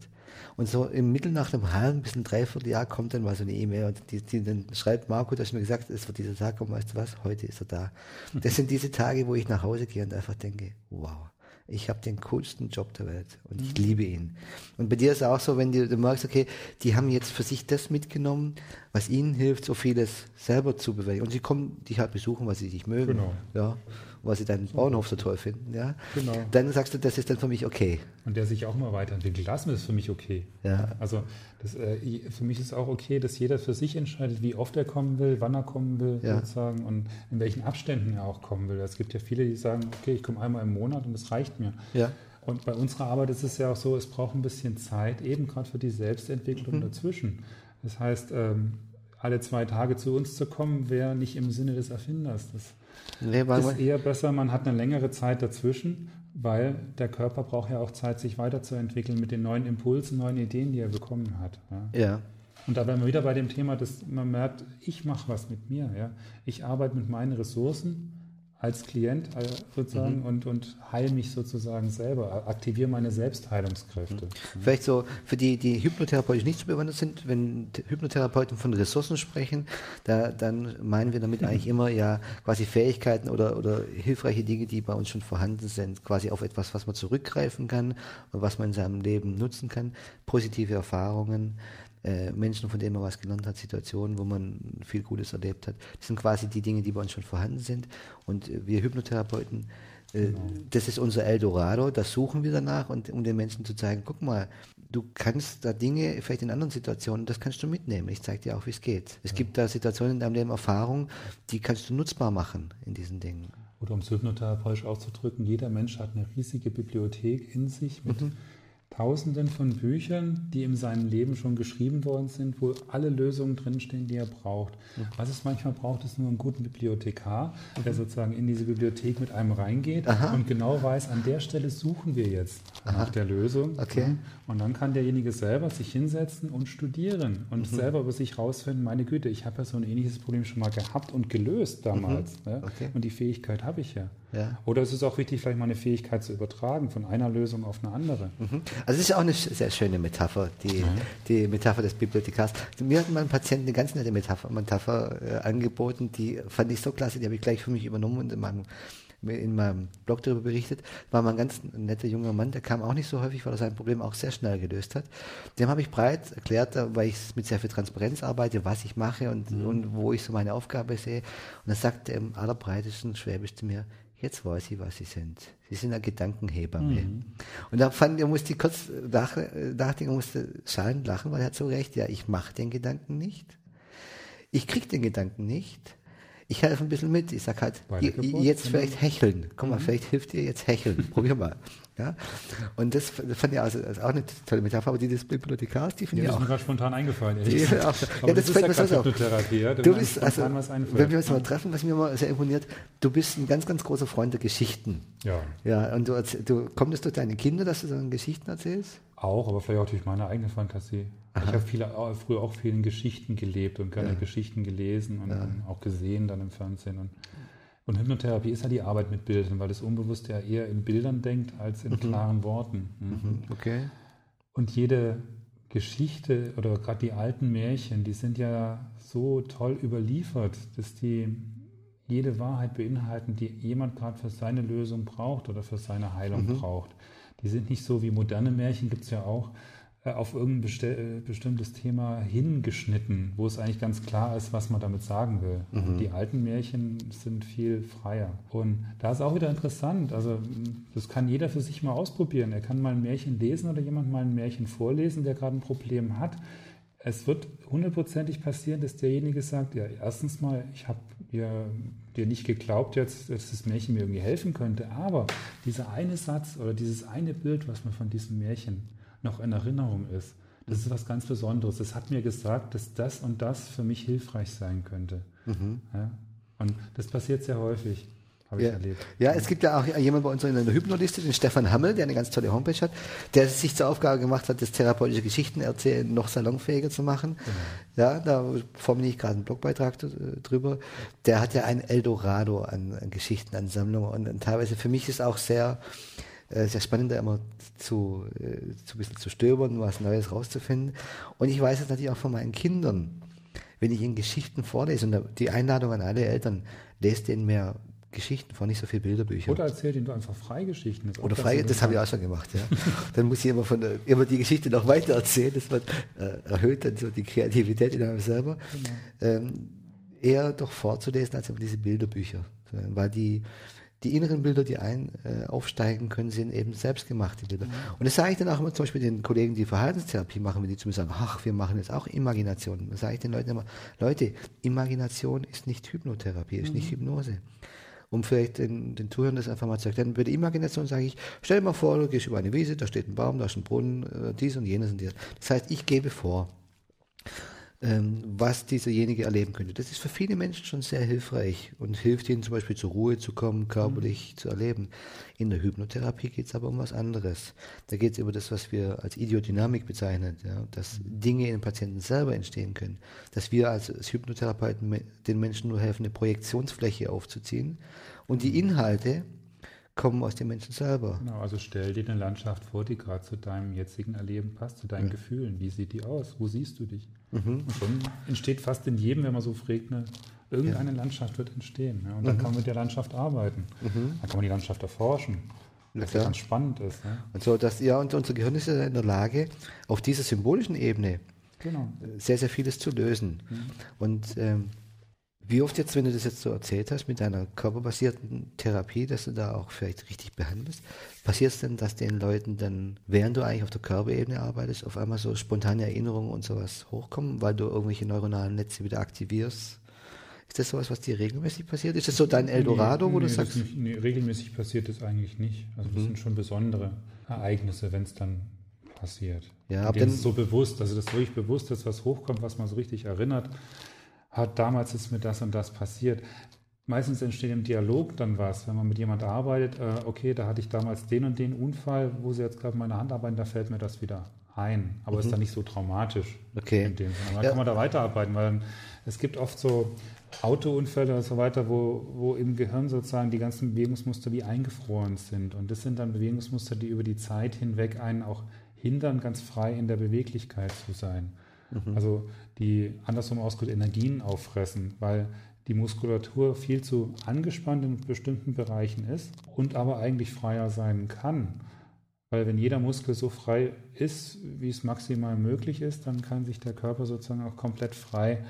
Und so im Mittel nach einem halben bis ein Dreivierteljahr kommt dann mal so eine E-Mail und die, die dann schreibt, Marco, du hast mir gesagt, es wird dieser Tag kommen, weißt du was, heute ist er da. Das sind diese Tage, wo ich nach Hause gehe und einfach denke, wow, ich habe den coolsten Job der Welt und ich liebe ihn. Und bei dir ist es auch so, wenn du, du merkst, okay, die haben jetzt für sich das mitgenommen, was ihnen hilft, so vieles selber zu bewältigen. Und sie kommen dich halt besuchen, weil sie dich mögen. Genau. Ja, weil sie deinen Bauernhof so toll finden. Ja. Genau. Dann sagst du, das ist dann für mich okay. Und der sich auch mal weiterentwickelt. Lassen ist für mich okay. Ja. Also das, äh, für mich ist auch okay, dass jeder für sich entscheidet, wie oft er kommen will, wann er kommen will, Ja. sozusagen, und in welchen Abständen er auch kommen will. Es gibt ja viele, die sagen, okay, ich komme einmal im Monat und das reicht mir. Ja. Und bei unserer Arbeit ist es ja auch so, es braucht ein bisschen Zeit, eben gerade für die Selbstentwicklung Mhm. dazwischen. Das heißt, ähm, alle zwei Tage zu uns zu kommen, wäre nicht im Sinne des Erfinders. Das Nee, ist eher besser, man hat eine längere Zeit dazwischen, weil der Körper braucht ja auch Zeit, sich weiterzuentwickeln mit den neuen Impulsen, neuen Ideen, die er bekommen hat. Ja. ja. Und da wären wir wieder bei dem Thema, dass man merkt, ich mache was mit mir. Ja. Ich arbeite mit meinen Ressourcen als Klient äh, sozusagen und, und heile mich sozusagen selber, aktiviere meine Selbstheilungskräfte. Vielleicht so für die, die hypnotherapeutisch nicht so bewandert sind, wenn Hypnotherapeuten von Ressourcen sprechen, da, dann meinen wir damit eigentlich immer ja quasi Fähigkeiten oder, oder hilfreiche Dinge, die bei uns schon vorhanden sind, quasi auf etwas, was man zurückgreifen kann und was man in seinem Leben nutzen kann, positive Erfahrungen, äh, Menschen, von denen man was gelernt hat, Situationen, wo man viel Gutes erlebt hat. Das sind quasi die Dinge, die bei uns schon vorhanden sind. Und äh, wir Hypnotherapeuten, äh, das ist unser Eldorado, das suchen wir danach, und, um den Menschen zu zeigen, guck mal, du kannst da Dinge, vielleicht in anderen Situationen, das kannst du mitnehmen. Ich zeige dir auch, wie es geht. Es gibt da Situationen in deinem Leben, Erfahrungen, die kannst du nutzbar machen in diesen Dingen. Oder um es hypnotherapeutisch auszudrücken, jeder Mensch hat eine riesige Bibliothek in sich mit Tausenden von Büchern, die in seinem Leben schon geschrieben worden sind, wo alle Lösungen drinstehen, die er braucht. Was es manchmal braucht, ist nur einen guten Bibliothekar, der sozusagen in diese Bibliothek mit einem reingeht und genau weiß, an der Stelle suchen wir jetzt nach der Lösung. Okay. Und dann kann derjenige selber sich hinsetzen und studieren und selber über sich rausfinden, meine Güte, ich habe ja so ein ähnliches Problem schon mal gehabt und gelöst damals. Ja? Okay. Und die Fähigkeit habe ich ja. Ja. Oder ist es auch wichtig, vielleicht mal eine Fähigkeit zu übertragen von einer Lösung auf eine andere? Mhm. Also es ist auch eine sehr schöne Metapher, die, mhm. die Metapher des Bibliothekars. Mir hat mein Patient eine ganz nette Metapher, Metapher äh, angeboten, die fand ich so klasse, die habe ich gleich für mich übernommen und in meinem in meinem Blog darüber berichtet, war mal ein ganz netter junger Mann, der kam auch nicht so häufig, weil er sein Problem auch sehr schnell gelöst hat. Dem habe ich breit erklärt, weil ich mit sehr viel Transparenz arbeite, was ich mache und, mhm. und wo ich so meine Aufgabe sehe. Und er im allerbreitesten Schwäbisch zu mir, jetzt weiß ich, was Sie sind. Sie sind ein Gedankenhebamme. Mhm. Und da fand er musste kurz nachdenken, musste schallend lachen, weil er hat so recht, ja, ich mache den Gedanken nicht. Ich kriege den Gedanken nicht ich helfe ein bisschen mit. Ich sage halt, jetzt vielleicht hecheln. Komm mal, mhm. vielleicht hilft dir jetzt hecheln. Probier mal. Ja? Und das, fand ich also, also auch eine tolle Metapher, aber die des Bibliothekars, die finde ja, ich auch. Das ist mir gerade spontan eingefallen. Die, auch, ja, das, das fällt mir so auf. Du bist, also, wenn wir uns mal treffen, was mir immer sehr imponiert, du bist ein ganz, ganz großer Freund der Geschichten. Ja. Ja, und du, du kommt es durch deine Kinder, dass du so Geschichten erzählst? Auch, aber vielleicht auch durch meine eigene Fantasie. Aha. Ich habe viele, früher auch vielen Geschichten gelebt und gerne ja. Geschichten gelesen und ja. auch gesehen dann im Fernsehen. Und, und, Hypnotherapie ist ja die Arbeit mit Bildern, weil das Unbewusste ja eher in Bildern denkt als in mhm. klaren Worten. Mhm. mhm. Okay. Und jede Geschichte oder gerade die alten Märchen, die sind ja so toll überliefert, dass die jede Wahrheit beinhalten, die jemand gerade für seine Lösung braucht oder für seine Heilung mhm. braucht. Die sind nicht so wie moderne Märchen, gibt es ja auch, auf irgendein äh, bestimmtes Thema hingeschnitten, wo es eigentlich ganz klar ist, was man damit sagen will. Mhm. Die alten Märchen sind viel freier. Und da ist auch wieder interessant, also das kann jeder für sich mal ausprobieren. Er kann mal ein Märchen lesen oder jemand mal ein Märchen vorlesen, der gerade ein Problem hat. Es wird hundertprozentig passieren, dass derjenige sagt, ja, erstens mal, ich habe dir, dir nicht geglaubt jetzt, dass das Märchen mir irgendwie helfen könnte, aber dieser eine Satz oder dieses eine Bild, was man von diesem Märchen noch in Erinnerung ist. Das ist was ganz Besonderes. Es hat mir gesagt, dass das und das für mich hilfreich sein könnte. Mhm. Ja? Und das passiert sehr häufig. Habe ja. ich erlebt. Ja, es gibt ja auch jemanden bei uns in der Hypnoliste, den Stefan Hammel, der eine ganz tolle Homepage hat, der sich zur Aufgabe gemacht hat, das therapeutische Geschichten erzählen noch salonfähiger zu machen. Genau. Ja, da formuliere ich gerade einen Blogbeitrag drüber. Der hat ja ein Eldorado an, an Geschichten, an Sammlungen und, und teilweise für mich ist auch sehr, äh, sehr spannend, da immer zu, äh, zu ein bisschen zu stöbern, was Neues rauszufinden. Und ich weiß es natürlich auch von meinen Kindern. Wenn ich ihnen Geschichten vorlese, und die Einladung an alle Eltern, lest denen mehr Geschichten vor, nicht so viele Bilderbücher. Oder erzählt ihnen du einfach Freigeschichten. Oder frei, das, das habe ich auch schon gemacht, ja. dann muss ich immer, von immer die Geschichte noch weiter erzählen, das wird, äh, erhöht dann so die Kreativität in einem selber. Genau. Ähm, eher doch vorzulesen als immer diese Bilderbücher. Weil die, die inneren Bilder, die ein äh, aufsteigen können, sind eben selbstgemachte Bilder. Mhm. Und das sage ich dann auch immer zum Beispiel den Kollegen, die Verhaltenstherapie machen, wenn die zu mir sagen, ach, wir machen jetzt auch Imagination. Dann sage ich den Leuten immer, Leute, Imagination ist nicht Hypnotherapie, ist mhm. nicht Hypnose. Um vielleicht den, den Zuhörern das einfach mal zu erklären, bei der Imagination sage ich, stell dir mal vor, du gehst über eine Wiese, da steht ein Baum, da ist ein Brunnen, äh, dies und jenes und dies. Das heißt, ich gebe vor ähm, was dieserjenige erleben könnte. Das ist für viele Menschen schon sehr hilfreich und hilft ihnen zum Beispiel zur Ruhe zu kommen, körperlich mhm. zu erleben. In der Hypnotherapie geht es aber um was anderes. Da geht es über das, was wir als Idiodynamik bezeichnen, ja, dass Dinge in den Patienten selber entstehen können, dass wir als, als Hypnotherapeuten den Menschen nur helfen, eine Projektionsfläche aufzuziehen und die mhm. Inhalte kommen aus den Menschen selber. Genau, also stell dir eine Landschaft vor, die gerade zu deinem jetzigen Erleben passt, zu deinen ja. Gefühlen. Wie sieht die aus? Wo siehst du dich? Mhm. Und schon entsteht fast in jedem, wenn man so fragt, eine, irgendeine ja. Landschaft wird entstehen. Ja, und dann mhm. kann man mit der Landschaft arbeiten. Mhm. Dann kann man die Landschaft erforschen. Was ja ganz spannend ist. Ne? Und so, dass, ja, und unser Gehirn ist ja in der Lage, auf dieser symbolischen Ebene genau. sehr, sehr vieles zu lösen. Mhm. Und ähm, wie oft jetzt, wenn du das jetzt so erzählt hast mit deiner körperbasierten Therapie, dass du da auch vielleicht richtig behandelst, passiert es denn, dass den Leuten dann, während du eigentlich auf der Körperebene arbeitest, auf einmal so spontane Erinnerungen und sowas hochkommen, weil du irgendwelche neuronalen Netze wieder aktivierst? Ist das sowas, was dir regelmäßig passiert? Ist das so dein Eldorado, nee, wo nee, du sagst? Nicht, nee, regelmäßig passiert das eigentlich nicht. Also das mhm. sind schon besondere Ereignisse, wenn es dann passiert. Ja, aber dann so bewusst, also das wirklich bewusst ist, was hochkommt, was man so richtig erinnert hat damals ist mir das und das passiert. Meistens entsteht im Dialog dann was, wenn man mit jemand arbeitet, äh, okay, da hatte ich damals den und den Unfall, wo sie jetzt gerade meine Hand arbeiten, da fällt mir das wieder ein. Aber mhm. ist dann nicht so traumatisch okay. in dem Sinne. Dann ja. kann man da weiterarbeiten, weil dann es gibt oft so Autounfälle und so weiter, wo, wo im Gehirn sozusagen die ganzen Bewegungsmuster wie eingefroren sind. Und das sind dann Bewegungsmuster, die über die Zeit hinweg einen auch hindern, ganz frei in der Beweglichkeit zu sein. Mhm. Also die andersrum ausgedrückt Energien auffressen, weil die Muskulatur viel zu angespannt in bestimmten Bereichen ist und aber eigentlich freier sein kann. Weil wenn jeder Muskel so frei ist, wie es maximal möglich ist, dann kann sich der Körper sozusagen auch komplett frei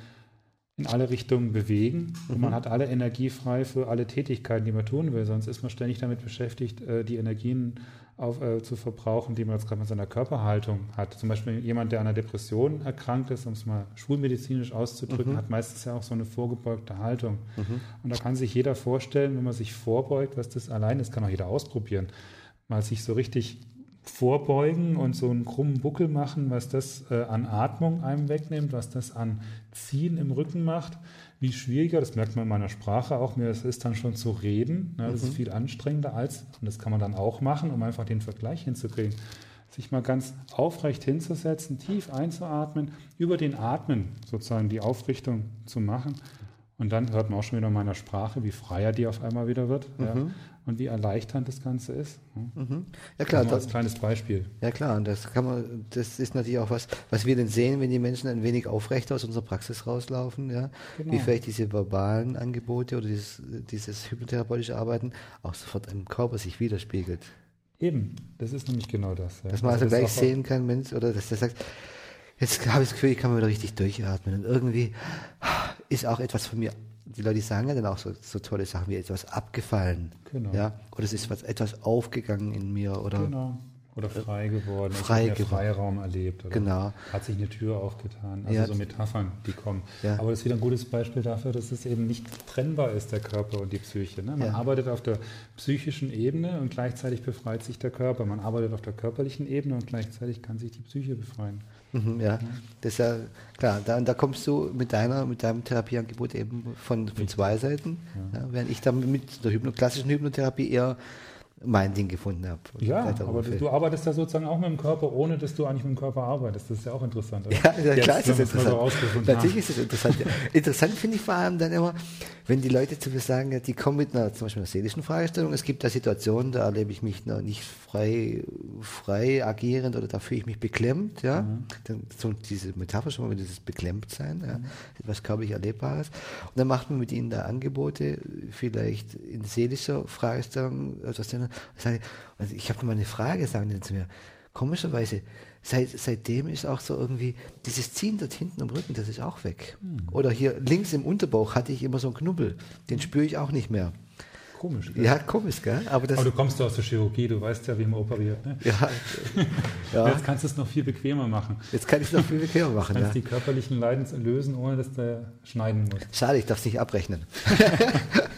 in alle Richtungen bewegen und mhm. man hat alle Energie frei für alle Tätigkeiten, die man tun will. Sonst ist man ständig damit beschäftigt, äh, die Energien auf, äh, zu verbrauchen, die man jetzt gerade mit seiner Körperhaltung hat. Zum Beispiel jemand, der an einer Depression erkrankt ist, um es mal schulmedizinisch auszudrücken, mhm. hat meistens ja auch so eine vorgebeugte Haltung. Mhm. Und da kann sich jeder vorstellen, wenn man sich vorbeugt, was das allein ist, kann auch jeder ausprobieren. Mal sich so richtig vorbeugen und so einen krummen Buckel machen, was das äh, an Atmung einem wegnimmt, was das an Ziehen im Rücken macht, wie schwieriger, das merkt man in meiner Sprache auch, mir ist dann schon zu reden, ne, das mhm. ist viel anstrengender als, und das kann man dann auch machen, um einfach den Vergleich hinzukriegen, sich mal ganz aufrecht hinzusetzen, tief einzuatmen, über den Atmen sozusagen die Aufrichtung zu machen und dann hört man auch schon wieder in meiner Sprache, wie freier die auf einmal wieder wird. Mhm. Ja und wie erleichternd das Ganze ist. Mhm. Ja klar, das, als kleines Beispiel. Ja klar, und das kann man, das ist natürlich auch was, was wir denn sehen, wenn die Menschen ein wenig aufrechter aus unserer Praxis rauslaufen, ja, genau. wie vielleicht diese verbalen Angebote oder dieses, dieses hypnotherapeutische Arbeiten auch sofort im Körper sich widerspiegelt. Eben, das ist nämlich genau das. Ja. Dass man also, also gleich sehen kann, Mensch, oder dass der sagt, jetzt habe ich das Gefühl, ich kann mal wieder richtig durchatmen und irgendwie ist auch etwas von mir die Leute sagen ja dann auch so, so tolle Sachen wie etwas abgefallen. Genau. Ja? Oder es ist was, etwas aufgegangen in mir. Oder, genau. Oder frei geworden. Frei ich geworden. Freiraum erlebt. genau. Hat sich eine Tür aufgetan. Also ja. so Metaphern, die kommen. Ja. Aber das ist wieder ein gutes Beispiel dafür, dass es eben nicht trennbar ist, der Körper und die Psyche. Ne? Man ja. arbeitet auf der psychischen Ebene und gleichzeitig befreit sich der Körper. Man arbeitet auf der körperlichen Ebene und gleichzeitig kann sich die Psyche befreien. Mhm, ja, das ist ja klar. Da, da kommst du mit deiner, mit deinem Therapieangebot eben von, von zwei Seiten. Ja. Ja, während ich dann mit der Hypno klassischen Hypnotherapie eher mein Ding gefunden habe. Ja, aber du, du, arbeitest da sozusagen auch mit dem Körper, ohne dass du eigentlich mit dem Körper arbeitest. Das ist ja auch interessant. Ja, ja klar ist das interessant. Natürlich ist es interessant. interessant finde ich vor allem dann immer, wenn die Leute zu mir sagen, die kommen mit einer zum Beispiel einer seelischen Fragestellung. Es gibt da Situationen, da erlebe ich mich noch nicht frei, frei agierend oder da fühle ich mich beklemmt. Ja? Mhm. Dann, so diese Metapher schon mal, dieses Beklemmtsein, ja? Mhm. etwas körperlich Erlebbares. Und dann macht man mit ihnen da Angebote, vielleicht in seelischer Fragestellung, etwas, sage, also ich habe mal eine Frage, sagen die zu mir. Komischerweise, seit, seitdem ist auch so irgendwie dieses Ziehen dort hinten am Rücken, das ist auch weg. Hm. Oder hier links im Unterbauch hatte ich immer so einen Knubbel, den spüre ich auch nicht mehr. Komisch, gell? Ja, komisch, gell? Aber, das Aber du kommst ja aus der Chirurgie, du weißt ja, wie man operiert. Ne? Ja, ja. Jetzt kannst du es noch viel bequemer machen. Jetzt kann ich es noch viel bequemer machen. Du kannst ja. die körperlichen Leiden lösen, ohne dass du schneiden musst. Schade, ich darf es nicht abrechnen.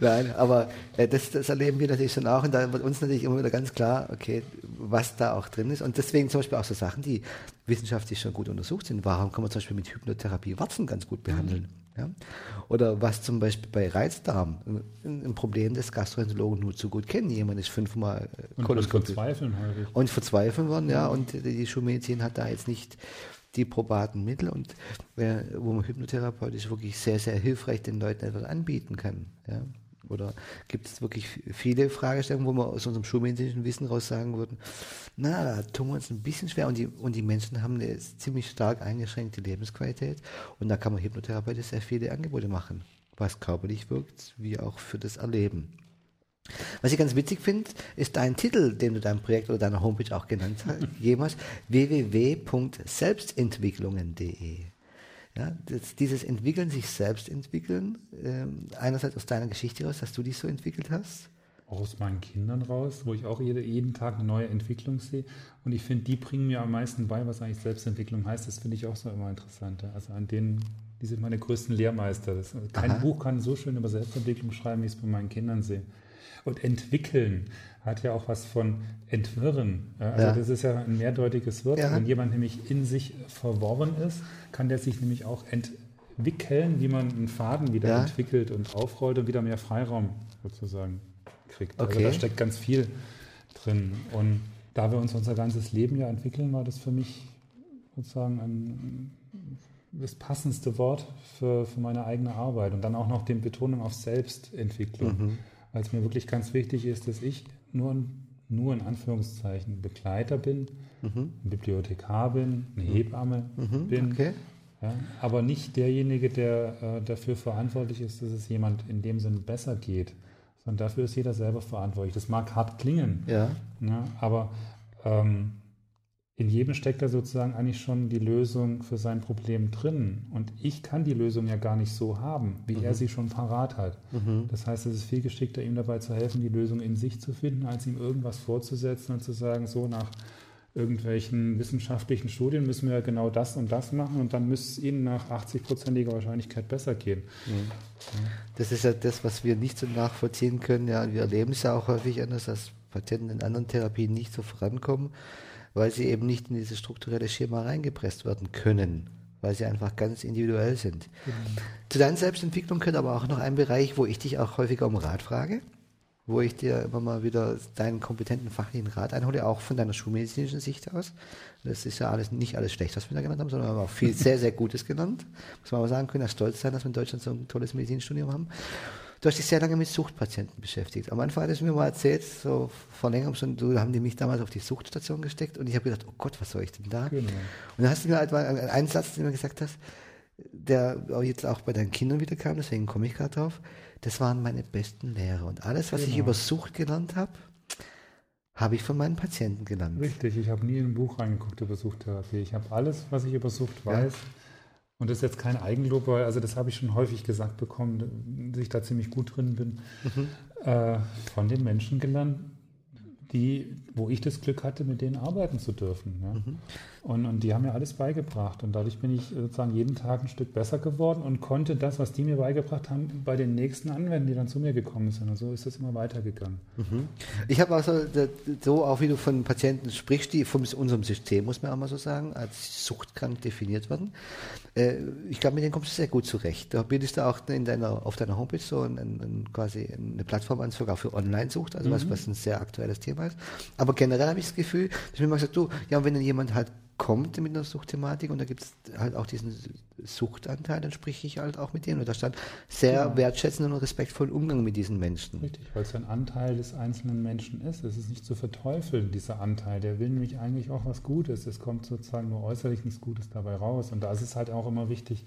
Nein, aber äh, das, das erleben wir natürlich schon auch und da wird uns natürlich immer wieder ganz klar, okay, was da auch drin ist. Und deswegen zum Beispiel auch so Sachen, die wissenschaftlich schon gut untersucht sind. Warum kann man zum Beispiel mit Hypnotherapie Warzen ganz gut behandeln? Ja? Oder was zum Beispiel bei Reizdarm ein, ein Problem des Gastroenterologen nur zu gut kennen. Jemand ist fünfmal äh, Und verzweifeln häufig. Und verzweifeln worden, ja. Und die Schulmedizin hat da jetzt nicht die probaten Mittel und äh, wo man hypnotherapeutisch wirklich sehr, sehr hilfreich den Leuten etwas anbieten kann. Ja. Oder gibt es wirklich viele Fragestellungen, wo wir aus unserem schulmedizinischen Wissen raus sagen würden, na, da tun wir uns ein bisschen schwer und die, und die Menschen haben eine ziemlich stark eingeschränkte Lebensqualität und da kann man hypnotherapeutisch sehr viele Angebote machen, was körperlich wirkt, wie auch für das Erleben. Was ich ganz witzig finde, ist dein Titel, den du deinem Projekt oder deiner Homepage auch genannt hast, jemals www.selbstentwicklungen.de. Ja, das, dieses Entwickeln, sich selbst entwickeln, ähm, einerseits aus deiner Geschichte raus, dass du dich so entwickelt hast. Auch aus meinen Kindern raus, wo ich auch jede, jeden Tag eine neue Entwicklung sehe. Und ich finde, die bringen mir am meisten bei, was eigentlich Selbstentwicklung heißt. Das finde ich auch so immer interessant. Also an denen, die sind meine größten Lehrmeister. Das, kein Aha. Buch kann so schön über Selbstentwicklung schreiben, wie ich es bei meinen Kindern sehe. Und entwickeln hat ja auch was von entwirren. Also ja. das ist ja ein mehrdeutiges Wort. Ja. Wenn jemand nämlich in sich verworren ist, kann der sich nämlich auch entwickeln, wie man einen Faden wieder ja. entwickelt und aufrollt und wieder mehr Freiraum sozusagen kriegt. Also okay. Also da steckt ganz viel drin. Und da wir uns unser ganzes Leben ja entwickeln, war das für mich sozusagen ein, das passendste Wort für, für meine eigene Arbeit und dann auch noch die Betonung auf Selbstentwicklung, mhm. Weil es mir wirklich ganz wichtig ist, dass ich nur, nur in Anführungszeichen Begleiter bin, mhm. ein Bibliothekar bin, eine mhm. Hebamme mhm. bin, okay. ja, aber nicht derjenige, der äh, dafür verantwortlich ist, dass es jemand in dem Sinn besser geht, sondern dafür ist jeder selber verantwortlich. Das mag hart klingen, ja. ja aber ähm, in jedem steckt da sozusagen eigentlich schon die Lösung für sein Problem drin. Und ich kann die Lösung ja gar nicht so haben, wie mhm. er sie schon parat hat. Mhm. Das heißt, es ist viel geschickter, ihm dabei zu helfen, die Lösung in sich zu finden, als ihm irgendwas vorzusetzen und zu sagen, so nach irgendwelchen wissenschaftlichen Studien müssen wir genau das und das machen und dann müsste es Ihnen nach 80-prozentiger Wahrscheinlichkeit besser gehen. Mhm. Das ist ja das, was wir nicht so nachvollziehen können. Ja, wir erleben es ja auch häufig anders, dass Patienten in anderen Therapien nicht so vorankommen weil sie eben nicht in dieses strukturelle Schema reingepresst werden können, weil sie einfach ganz individuell sind. Mhm. Zu deiner Selbstentwicklung gehört aber auch noch ein Bereich, wo ich dich auch häufiger um Rat frage, wo ich dir immer mal wieder deinen kompetenten fachlichen Rat einhole, auch von deiner schulmedizinischen Sicht aus. Das ist ja alles nicht alles schlecht, was wir da genannt haben, sondern wir haben auch viel sehr, sehr Gutes genannt. Muss man aber sagen können, ja stolz sein, dass wir in Deutschland so ein tolles Medizinstudium haben. Du hast dich sehr lange mit Suchtpatienten beschäftigt. Am Anfang hattest du mir mal erzählt, so vor längerem schon, du haben die mich damals auf die Suchtstation gesteckt und ich habe gedacht, oh Gott, was soll ich denn da? Genau. Und dann hast du mir halt mal einen Satz, den du mir gesagt hast, der jetzt auch bei deinen Kindern wieder kam, deswegen komme ich gerade drauf. Das waren meine besten Lehrer. Und alles, was genau. ich über Sucht gelernt habe, habe ich von meinen Patienten gelernt. Richtig, ich habe nie in ein Buch reingeguckt über Suchttherapie. Ich habe alles, was ich über Sucht weiß, ja und das ist jetzt kein Eigenlob, weil also das habe ich schon häufig gesagt bekommen, dass ich da ziemlich gut drin bin, mhm. äh, von den Menschen gelernt, die, wo ich das Glück hatte, mit denen arbeiten zu dürfen. Ja. Mhm. Und, und die haben mir alles beigebracht. Und dadurch bin ich sozusagen jeden Tag ein Stück besser geworden und konnte das, was die mir beigebracht haben, bei den nächsten anwenden, die dann zu mir gekommen sind. Und so ist das immer weitergegangen. Mhm. Ich habe also so, auch wie du von Patienten sprichst, die von unserem System, muss man auch mal so sagen, als suchtkrank definiert werden. Äh, ich glaube, mit denen kommst du sehr gut zurecht. Da bietest du auch in deiner, auf deiner Homepage so ein, ein, quasi eine Plattform an, sogar für Online-Sucht, also mhm. was, was ein sehr aktuelles Thema ist. Aber generell habe ich das Gefühl, dass mir mal gesagt, du, ja, wenn dann jemand halt kommt mit einer Suchtthematik und da gibt es halt auch diesen Suchtanteil, dann spreche ich halt auch mit denen. Und da stand sehr genau. wertschätzenden und respektvollen Umgang mit diesen Menschen. Richtig, weil es ein Anteil des einzelnen Menschen ist. Es ist nicht zu verteufeln, dieser Anteil. Der will nämlich eigentlich auch was Gutes. Es kommt sozusagen nur äußerlich nichts Gutes dabei raus. Und da ist es halt auch immer wichtig.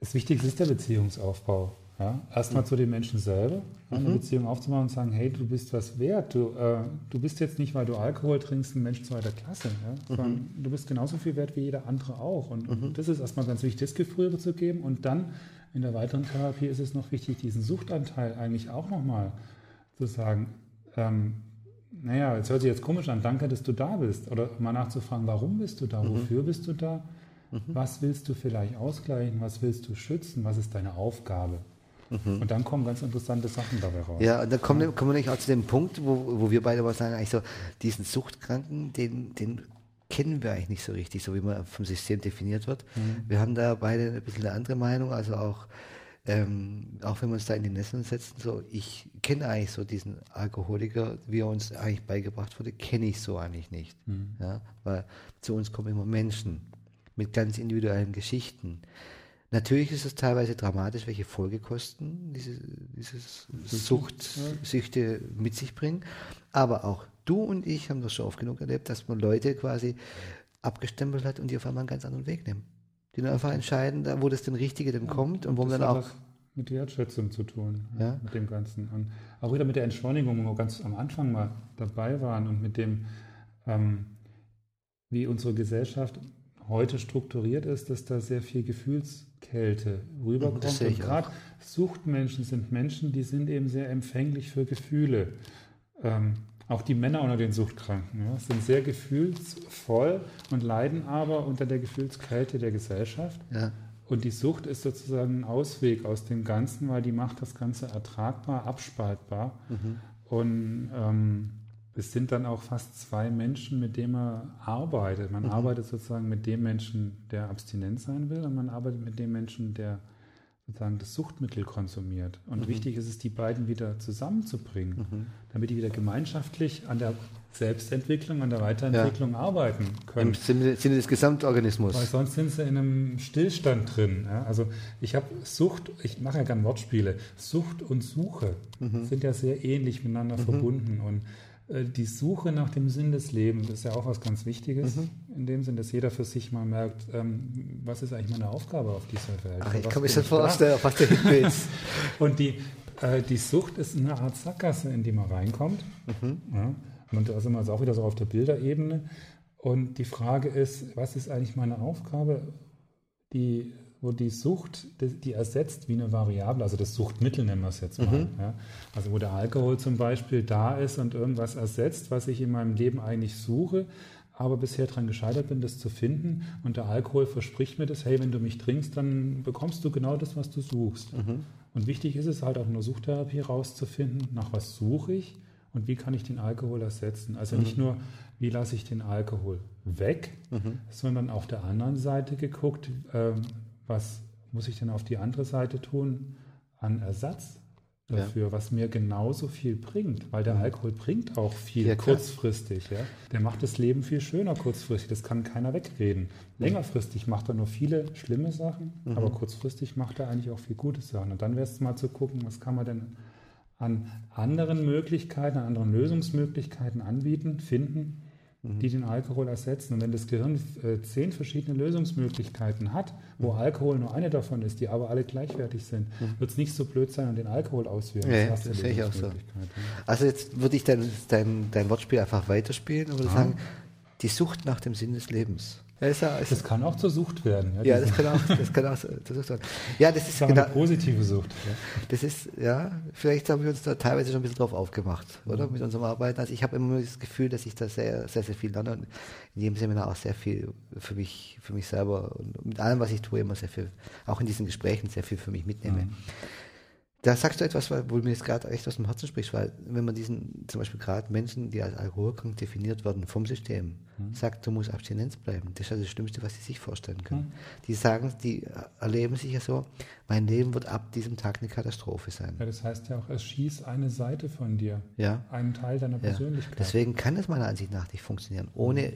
Das Wichtigste ist der Beziehungsaufbau. Ja, erstmal mhm. zu den Menschen selber, eine mhm. Beziehung aufzubauen und sagen, hey, du bist was wert. Du, äh, du bist jetzt nicht, weil du Alkohol trinkst, ein Mensch zweiter Klasse, ja, sondern mhm. du bist genauso viel wert wie jeder andere auch. Und, und mhm. das ist erstmal ganz wichtig, das Gefühl rüberzugeben. Und dann in der weiteren Therapie ist es noch wichtig, diesen Suchtanteil eigentlich auch nochmal zu sagen, ähm, naja, es hört sich jetzt komisch an, danke, dass du da bist. Oder mal nachzufragen, warum bist du da, mhm. wofür bist du da? Mhm. Was willst du vielleicht ausgleichen? Was willst du schützen? Was ist deine Aufgabe? Mhm. Und dann kommen ganz interessante Sachen dabei raus. Ja, und dann kommen, ja. kommen wir nicht auch zu dem Punkt, wo, wo wir beide was sagen, eigentlich so, diesen Suchtkranken, den, den kennen wir eigentlich nicht so richtig, so wie man vom System definiert wird. Mhm. Wir haben da beide ein bisschen eine andere Meinung, also auch, ähm, auch wenn wir uns da in die Nesseln setzen, so, ich kenne eigentlich so diesen Alkoholiker, wie er uns eigentlich beigebracht wurde, kenne ich so eigentlich nicht. Mhm. Ja, weil zu uns kommen immer Menschen mit ganz individuellen Geschichten. Natürlich ist es teilweise dramatisch, welche Folgekosten diese, dieses Sucht, Süchte mit sich bringen. Aber auch du und ich haben das schon oft genug erlebt, dass man Leute quasi abgestempelt hat und die auf einmal einen ganz anderen Weg nehmen. Die dann einfach entscheiden, da, wo das denn Richtige denn kommt und wo man dann auch. Mit Wertschätzung zu tun, ja? mit dem Ganzen. Und auch wieder mit der Entschleunigung, wo wir ganz am Anfang mal dabei waren und mit dem, ähm, wie unsere Gesellschaft heute strukturiert ist, dass da sehr viel Gefühlskälte rüberkommt. Und gerade Suchtmenschen sind Menschen, die sind eben sehr empfänglich für Gefühle. Ähm, auch die Männer unter den Suchtkranken ja, sind sehr gefühlsvoll und leiden aber unter der Gefühlskälte der Gesellschaft. Ja. Und die Sucht ist sozusagen ein Ausweg aus dem Ganzen, weil die macht das Ganze ertragbar, abspaltbar. Mhm. Und ähm, es sind dann auch fast zwei Menschen, mit denen man arbeitet. Man mhm. arbeitet sozusagen mit dem Menschen, der abstinent sein will, und man arbeitet mit dem Menschen, der sozusagen das Suchtmittel konsumiert. Und mhm. wichtig ist es, die beiden wieder zusammenzubringen, mhm. damit die wieder gemeinschaftlich an der Selbstentwicklung, an der Weiterentwicklung ja. arbeiten können. Im Sinne, des Gesamtorganismus. Weil sonst sind sie in einem Stillstand drin. Ja? Also ich habe Sucht, ich mache ja gerne Wortspiele, Sucht und Suche mhm. sind ja sehr ähnlich miteinander mhm. verbunden. Und die Suche nach dem Sinn des Lebens ist ja auch was ganz Wichtiges, mhm. in dem Sinn, dass jeder für sich mal merkt, ähm, was ist eigentlich meine Aufgabe auf dieser Welt? Ach, ich kann mir schon vorstellen, was der Hitler ist. Und die, äh, die Sucht ist eine Art Sackgasse, in die man reinkommt. Mhm. Ja, und da sind wir jetzt auch wieder so auf der Bilderebene. Und die Frage ist, was ist eigentlich meine Aufgabe? Die wo die Sucht, die ersetzt wie eine Variable, also das Suchtmittel nennen wir es jetzt mal. Mhm. Ja. Also wo der Alkohol zum Beispiel da ist und irgendwas ersetzt, was ich in meinem Leben eigentlich suche, aber bisher daran gescheitert bin, das zu finden. Und der Alkohol verspricht mir das, hey, wenn du mich trinkst, dann bekommst du genau das, was du suchst. Mhm. Und wichtig ist es halt auch in der Suchtherapie rauszufinden, nach was suche ich und wie kann ich den Alkohol ersetzen. Also mhm. nicht nur, wie lasse ich den Alkohol weg, mhm. sondern auf der anderen Seite geguckt, ähm, was muss ich denn auf die andere Seite tun an Ersatz dafür, ja. was mir genauso viel bringt, weil der mhm. Alkohol bringt auch viel ja, kurzfristig. Ja? Der macht das Leben viel schöner kurzfristig, das kann keiner wegreden. Längerfristig macht er nur viele schlimme Sachen, mhm. aber kurzfristig macht er eigentlich auch viel gute Sachen. Und dann wäre es mal zu gucken, was kann man denn an anderen Möglichkeiten, an anderen Lösungsmöglichkeiten anbieten, finden, Mhm. die den Alkohol ersetzen. Und wenn das Gehirn äh, zehn verschiedene Lösungsmöglichkeiten hat, wo mhm. Alkohol nur eine davon ist, die aber alle gleichwertig sind, mhm. wird es nicht so blöd sein und den Alkohol auswählen. Ja, das, das sehe ich auch so. Also jetzt würde ich dein, dein, dein Wortspiel einfach weiterspielen und würde ah. sagen, die Sucht nach dem Sinn des Lebens. Ja, ist ja, ist das kann auch zur Sucht werden. Ja, ja das, kann auch, das kann auch zur Sucht werden. Ja, das ist, das genau, eine positive Sucht. Ja. Das ist, ja, vielleicht haben wir uns da teilweise schon ein bisschen drauf aufgemacht, oder? Mhm. Mit unserem Arbeiten. Also ich habe immer das Gefühl, dass ich da sehr, sehr, sehr viel lerne und in jedem Seminar auch sehr viel für mich, für mich selber und mit allem, was ich tue, immer sehr viel, auch in diesen Gesprächen sehr viel für mich mitnehme. Mhm da sagst du etwas, wo mir jetzt gerade echt aus dem Herzen spricht, weil wenn man diesen, zum Beispiel gerade Menschen, die als alkoholkrank definiert werden vom System, mhm. sagt, du musst Abstinenz bleiben. Das ist ja das Schlimmste, was sie sich vorstellen können. Mhm. Die sagen, die erleben sich ja so, mein Leben wird ab diesem Tag eine Katastrophe sein. Ja, das heißt ja auch, es schießt eine Seite von dir, ja. einen Teil deiner Persönlichkeit. Ja. Deswegen kann es meiner Ansicht nach nicht funktionieren, ohne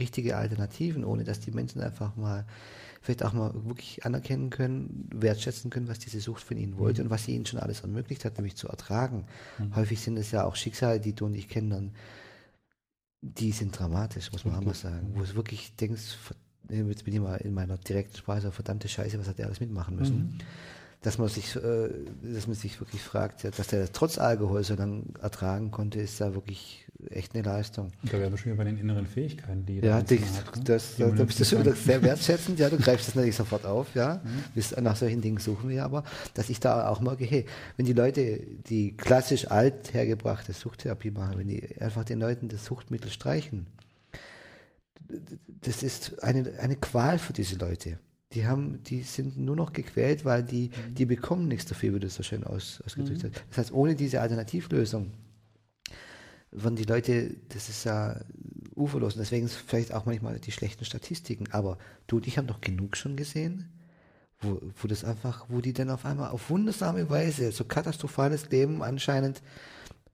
richtige Alternativen, ohne dass die Menschen einfach mal vielleicht auch mal wirklich anerkennen können, wertschätzen können, was diese Sucht von ihnen wollte mhm. und was sie ihnen schon alles ermöglicht hat, nämlich zu ertragen. Mhm. Häufig sind es ja auch Schicksale, die du und ich kennen, dann, die sind dramatisch, muss man auch mal sagen, wo du wirklich denkst, jetzt bin ich mal in meiner direkten Sprache, verdammte Scheiße, was hat der alles mitmachen müssen. Mhm dass man sich, äh, dass man sich wirklich fragt, dass der trotz Alkohol so lange ertragen konnte, ist da wirklich echt eine Leistung. Da wären wir schon wieder bei den inneren Fähigkeiten, die ja, die, hat, ne? das, die da bist du schon sehr wertschätzend, ja, du greifst das natürlich sofort auf, ja. Mhm. Nach solchen Dingen suchen wir aber, dass ich da auch merke, hey, wenn die Leute die klassisch alt hergebrachte Suchttherapie machen, wenn die einfach den Leuten das Suchtmittel streichen, das ist eine, eine Qual für diese Leute die haben, die sind nur noch gequält, weil die, mhm. die bekommen nichts dafür, wie du das so schön aus, ausgedrückt mhm. hast. Das heißt, ohne diese Alternativlösung würden die Leute, das ist ja uferlos. Und deswegen vielleicht auch manchmal die schlechten Statistiken. Aber du und ich haben doch genug schon gesehen, wo, wo das einfach, wo die dann auf einmal auf wundersame Weise so katastrophales Leben anscheinend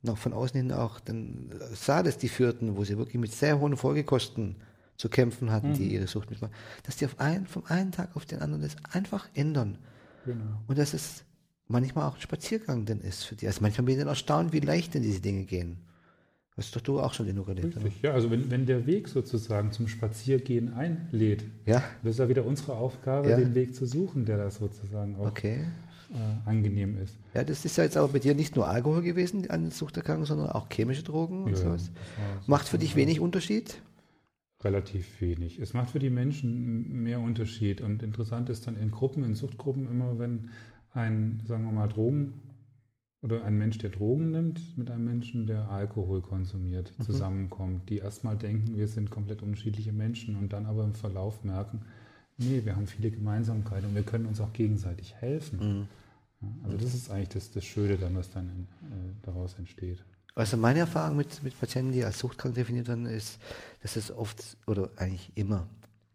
noch von außen hin auch dann sah das die führten, wo sie wirklich mit sehr hohen Folgekosten zu kämpfen hatten, mhm. die ihre Sucht mitmachen, dass die auf einen, vom einen Tag auf den anderen das einfach ändern. Genau. Und dass es manchmal auch ein Spaziergang denn ist für die. Also manchmal bin ich dann erstaunt, wie leicht denn diese Dinge gehen. Das ist doch du auch schon den erlebt. Richtig, ja, also wenn, wenn der Weg sozusagen zum Spaziergehen einlädt, ja. das ist ja wieder unsere Aufgabe, ja. den Weg zu suchen, der da sozusagen auch okay. äh, angenehm ist. Ja, das ist ja jetzt aber bei dir nicht nur Alkohol gewesen, an Suchterkrankung, sondern auch chemische Drogen und ja, sowas. Macht für dich wenig Unterschied? Relativ wenig. Es macht für die Menschen mehr Unterschied. Und interessant ist dann in Gruppen, in Suchtgruppen immer, wenn ein, sagen wir mal, Drogen oder ein Mensch, der Drogen nimmt, mit einem Menschen, der Alkohol konsumiert, mhm. zusammenkommt, die erstmal denken, wir sind komplett unterschiedliche Menschen und dann aber im Verlauf merken, nee, wir haben viele Gemeinsamkeiten und wir können uns auch gegenseitig helfen. Mhm. Also das ist eigentlich das, das Schöne dann, was dann in, äh, daraus entsteht. Also meine Erfahrung mit, mit Patienten, die als suchtkrank definiert werden, ist, dass es oft oder eigentlich immer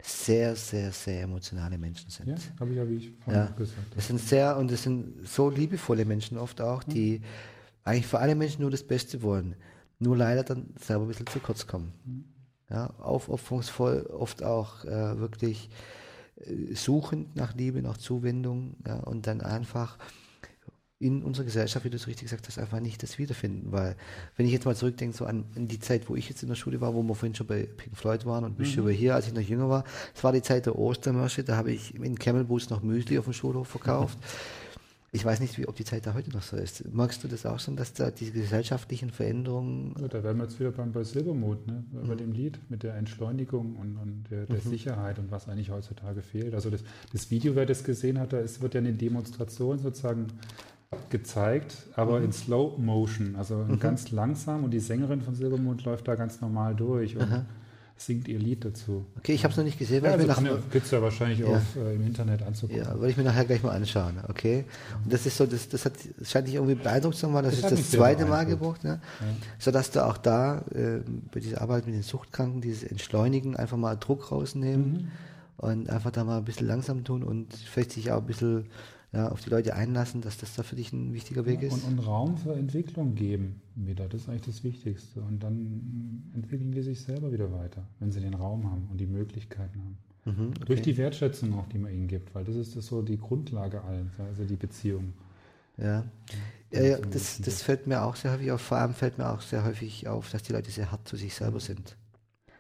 sehr, sehr, sehr emotionale Menschen sind. Ja, habe ich ja, wie ich ja, gesagt. Das sind sehr, und das sind so liebevolle Menschen oft auch, die mhm. eigentlich für alle Menschen nur das Beste wollen, nur leider dann selber ein bisschen zu kurz kommen. Mhm. Ja, aufopferungsvoll, oft auch äh, wirklich äh, suchend nach Liebe, nach Zuwendung ja, und dann einfach in unserer Gesellschaft, wie du es richtig gesagt hast, einfach nicht das wiederfinden. Weil, wenn ich jetzt mal zurückdenke, so an, die Zeit, wo ich jetzt in der Schule war, wo wir vorhin schon bei Pink Floyd waren und bist mhm. über hier, als ich noch jünger war, es war die Zeit der Ostermärsche, da habe ich in Camelboots noch Müsli auf dem Schulhof verkauft. Ich weiß nicht, wie, ob die Zeit da heute noch so ist. Magst du das auch schon, dass da diese gesellschaftlichen Veränderungen. Ja, da wären wir jetzt wieder beim, bei Silbermond, ne? Mhm. bei dem Lied mit der Entschleunigung und, und der, der mhm. Sicherheit und was eigentlich heutzutage fehlt. Also das, das Video, wer das gesehen hat, da ist, wird ja eine Demonstration sozusagen gezeigt, aber mhm. in Slow Motion, also mhm. ganz langsam und die Sängerin von Silbermond läuft da ganz normal durch und Aha. singt ihr Lied dazu. Okay, ich habe es noch nicht gesehen. Ja, also ja, gibt es ja wahrscheinlich ja. Auf, äh, im Internet anzugucken. Ja, würde ich mir nachher gleich mal anschauen. Okay, und das ist so, das, das hat, das scheint dich irgendwie beeindruckt zu haben, das, das ist das zweite Mal gebucht, ne? ja. sodass du auch da äh, bei dieser Arbeit mit den Suchtkranken dieses Entschleunigen einfach mal Druck rausnehmen mhm. und einfach da mal ein bisschen langsam tun und vielleicht sich auch ein bisschen ja, auf die Leute einlassen, dass das da für dich ein wichtiger Weg ja, ist. Und, und, Raum für Entwicklung geben wieder, das ist eigentlich das Wichtigste. Und dann entwickeln die sich selber wieder weiter, wenn sie den Raum haben und die Möglichkeiten haben. Mhm, okay. Durch die Wertschätzung auch, die man ihnen gibt, weil das ist das so die Grundlage allen, also die Beziehung. Ja, ja, ja das, das fällt mir auch sehr häufig auf. Vor allem fällt mir auch sehr häufig auf, dass die Leute sehr hart zu sich selber sind.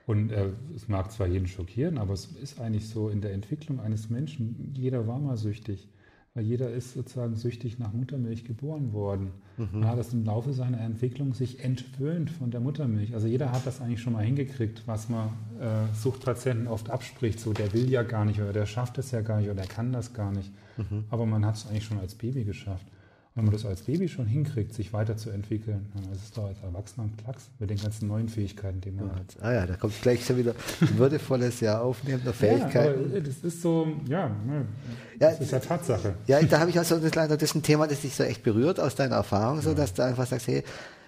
Und äh, es mag zwar jeden schockieren, aber es ist eigentlich so in der Entwicklung eines Menschen, jeder war mal süchtig. Weil jeder ist sozusagen süchtig nach Muttermilch geboren worden. Mhm. Ja, das im Laufe seiner Entwicklung sich entwöhnt von der Muttermilch. Also jeder hat das eigentlich schon mal hingekriegt, was man äh, Suchtpatienten oft abspricht. So, der will ja gar nicht oder der schafft es ja gar nicht oder der kann das gar nicht. Mhm. Aber man hat es eigentlich schon als Baby geschafft wenn man das als Baby schon hinkriegt, sich weiterzuentwickeln, dann ist es doch als Erwachsener ein Klacks mit den ganzen neuen Fähigkeiten, die man ja, hat. Ah ja, da kommt gleich schon wieder ein würdevolles Jahr aufnehmen der Fähigkeiten. Ja, aber das ist so, ja, ne, das ist ja Tatsache. Ja, da habe ich also das, das ist ein Thema, das dich so echt berührt aus deiner Erfahrung, so dass du einfach sagst, hey,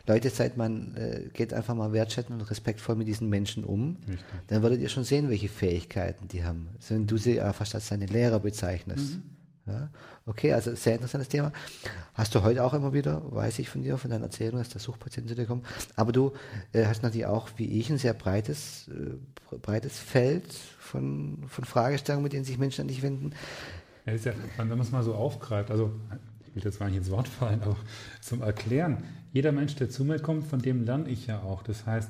Leute, seid man äh, geht einfach mal wertschätzend und respektvoll mit diesen Menschen um, Richtig. dann würdet ihr schon sehen, welche Fähigkeiten die haben. Also wenn du sie fast als deine Lehrer bezeichnest. Mhm. Ja? Okay, also sehr interessantes Thema. Hast du heute auch immer wieder, weiß ich von dir, von deiner Erzählung, dass der Suchtpatienten zu dir kommen. Aber du äh, hast natürlich auch, wie ich, ein sehr breites, äh, breites Feld von, von Fragestellungen, mit denen sich Menschen an dich wenden. Ja, ja, wenn man es mal so aufgreift, also ich will jetzt gar nicht ins Wort fallen, aber zum Erklären, jeder Mensch, der zu mir kommt, von dem lerne ich ja auch. Das heißt,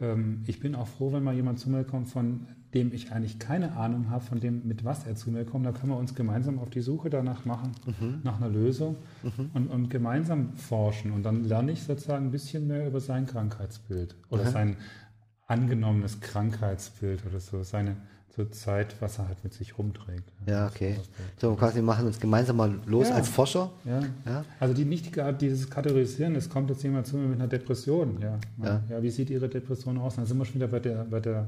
ähm, ich bin auch froh, wenn mal jemand zu mir kommt, von dem ich eigentlich keine Ahnung habe, von dem, mit was er zu mir kommt, da können wir uns gemeinsam auf die Suche danach machen, mhm. nach einer Lösung mhm. und, und, gemeinsam forschen. Und dann lerne ich sozusagen ein bisschen mehr über sein Krankheitsbild oder mhm. sein angenommenes Krankheitsbild oder so, seine zur Zeit, was er halt mit sich rumträgt. Ja, okay. So quasi machen uns gemeinsam mal los ja. als Forscher. Ja. ja. Also die Art, dieses Kategorisieren, es kommt jetzt jemand zu mir mit einer Depression. Ja. ja. ja. wie sieht Ihre Depression aus? Dann sind wir schon wieder bei der, bei der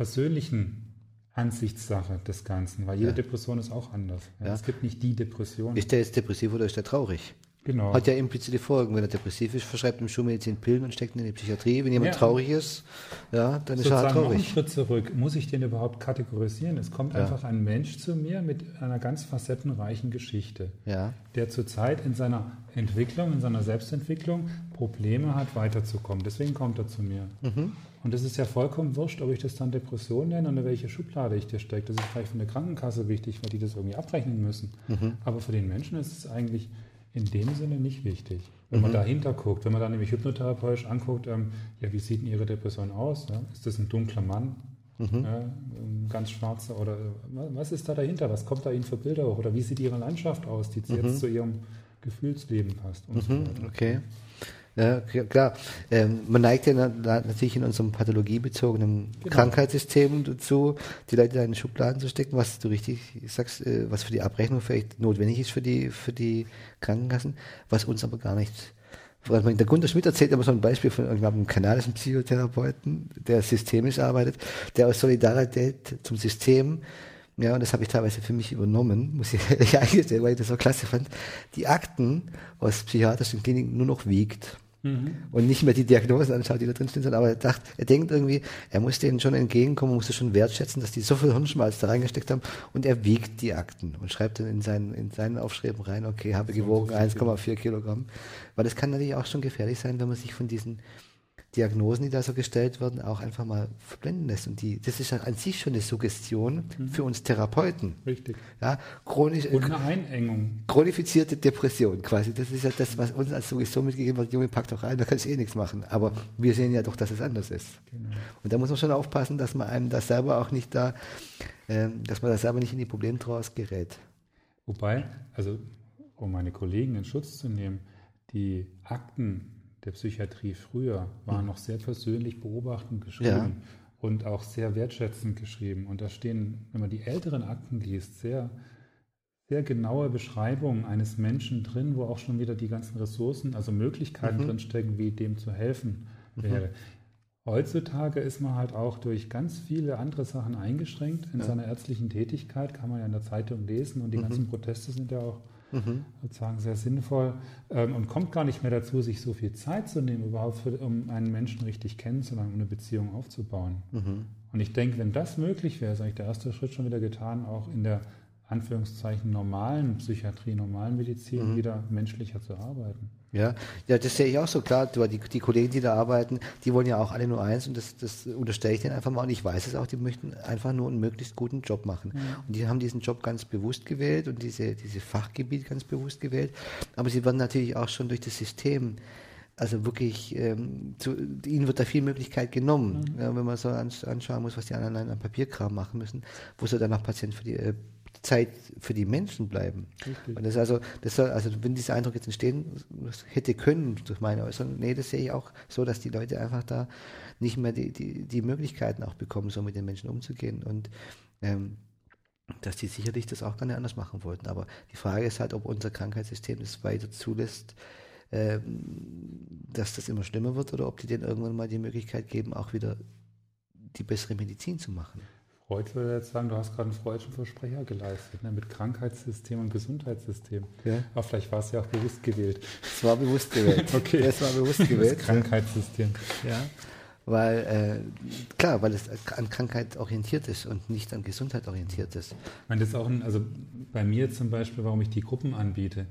persönlichen Ansichtssache des Ganzen, weil jede ja. Depression ist auch anders. Ja, es gibt nicht die Depression. Ist der jetzt depressiv oder ist der traurig? Genau. Hat ja implizite Folgen. Wenn er depressiv ist, verschreibt ihm Schulmedizin Pillen und steckt ihn in die Psychiatrie. Wenn jemand ja. traurig ist, ja, dann ist er halt traurig. Noch einen Schritt zurück. Muss ich den überhaupt kategorisieren? Es kommt ja. einfach ein Mensch zu mir mit einer ganz facettenreichen Geschichte, ja. der zurzeit in seiner Entwicklung, in seiner Selbstentwicklung Probleme hat, weiterzukommen. Deswegen kommt er zu mir. Mhm. Und es ist ja vollkommen wurscht, ob ich das dann Depression nenne oder welche Schublade ich dir stecke. Das ist vielleicht für eine Krankenkasse wichtig, weil die das irgendwie abrechnen müssen. Mhm. Aber für den Menschen ist es eigentlich in dem Sinne nicht wichtig. Wenn mhm. man dahinter guckt, wenn man dann nämlich hypnotherapeutisch anguckt, ähm, ja, wie sieht denn Ihre Depression aus? Ja? Ist das ein dunkler Mann? Mhm. Ja, ganz schwarzer oder was ist da dahinter? Was kommt da Ihnen für Bilder hoch? Oder wie sieht Ihre Landschaft aus, die mhm. jetzt zu Ihrem Gefühlsleben passt? So mhm, okay. Ja, klar. Ähm, man neigt ja natürlich in unserem pathologiebezogenen genau. Krankheitssystem dazu, die Leute da in Schubladen zu stecken, was du richtig sagst, äh, was für die Abrechnung vielleicht notwendig ist für die, für die Krankenkassen, was uns aber gar nicht der Gunter Schmidt erzählt immer so ein Beispiel von einem kanadischen Psychotherapeuten, der systemisch arbeitet, der aus Solidarität zum System, ja, und das habe ich teilweise für mich übernommen, muss ich ehrlich eingestehen, weil ich das so klasse fand, die Akten aus psychiatrischen Kliniken nur noch wiegt Mhm. Und nicht mehr die Diagnosen anschaut, die da drin stehen, aber er, dacht, er denkt irgendwie, er muss denen schon entgegenkommen, muss es schon wertschätzen, dass die so viel Hirnschmalz da reingesteckt haben und er wiegt die Akten und schreibt dann in seinen, in seinen Aufschreiben rein, okay, habe gewogen 1,4 Kilogramm. Weil das kann natürlich auch schon gefährlich sein, wenn man sich von diesen Diagnosen, die da so gestellt werden, auch einfach mal verblenden lässt. Und die, das ist ja an sich schon eine Suggestion mhm. für uns Therapeuten. Richtig. Ja, chronisch, Und eine Einengung. Chronifizierte Depression quasi. Das ist ja das, was uns als Suggestion mitgegeben wird. Junge, pack doch rein, da kannst du eh nichts machen. Aber wir sehen ja doch, dass es anders ist. Genau. Und da muss man schon aufpassen, dass man einem das selber auch nicht da, äh, dass man da selber nicht in die Problemtrance gerät. Wobei, also um meine Kollegen in Schutz zu nehmen, die Akten der Psychiatrie früher waren noch sehr persönlich beobachtend geschrieben ja. und auch sehr wertschätzend geschrieben. Und da stehen, wenn man die älteren Akten liest, sehr, sehr genaue Beschreibungen eines Menschen drin, wo auch schon wieder die ganzen Ressourcen, also Möglichkeiten mhm. drinstecken, wie dem zu helfen mhm. wäre. Heutzutage ist man halt auch durch ganz viele andere Sachen eingeschränkt. In ja. seiner ärztlichen Tätigkeit kann man ja in der Zeitung lesen und die mhm. ganzen Proteste sind ja auch mhm. sozusagen sehr sinnvoll ähm, und kommt gar nicht mehr dazu, sich so viel Zeit zu nehmen, überhaupt für, um einen Menschen richtig kennenzulernen, um eine Beziehung aufzubauen. Mhm. Und ich denke, wenn das möglich wäre, ist eigentlich der erste Schritt schon wieder getan, auch in der Anführungszeichen normalen Psychiatrie, normalen Medizin mhm. wieder menschlicher zu arbeiten. Ja, ja, das sehe ich auch so klar. Die, die Kollegen, die da arbeiten, die wollen ja auch alle nur eins und das, das unterstelle ich denen einfach mal und ich weiß es auch, die möchten einfach nur einen möglichst guten Job machen. Mhm. Und die haben diesen Job ganz bewusst gewählt und diese, diese Fachgebiet ganz bewusst gewählt. Aber sie werden natürlich auch schon durch das System also wirklich, ähm, zu, ihnen wird da viel Möglichkeit genommen, mhm. ja, wenn man so anschauen muss, was die anderen an Papierkram machen müssen, wo soll dann noch Patient für die äh, Zeit für die Menschen bleiben. Richtig. Und das also, das soll, also wenn dieser Eindruck jetzt entstehen hätte können durch meine Äußerung, nee, das sehe ich auch so, dass die Leute einfach da nicht mehr die, die, die Möglichkeiten auch bekommen, so mit den Menschen umzugehen und ähm, dass die sicherlich das auch gerne anders machen wollten. Aber die Frage ist halt, ob unser Krankheitssystem das weiter zulässt, ähm, dass das immer schlimmer wird oder ob die denen irgendwann mal die Möglichkeit geben, auch wieder die bessere Medizin zu machen. Freud würde jetzt sagen, du hast gerade einen freudschen Versprecher geleistet, ne, mit Krankheitssystem und Gesundheitssystem. Ja. Aber vielleicht war es ja auch bewusst gewählt. Es war bewusst gewählt. okay. Es war bewusst gewählt. Das Krankheitssystem. Ja. Weil, äh, klar, weil es an Krankheit orientiert ist und nicht an Gesundheit orientiert ist. Ich meine, das ist auch ein, also bei mir zum Beispiel, warum ich die Gruppen anbiete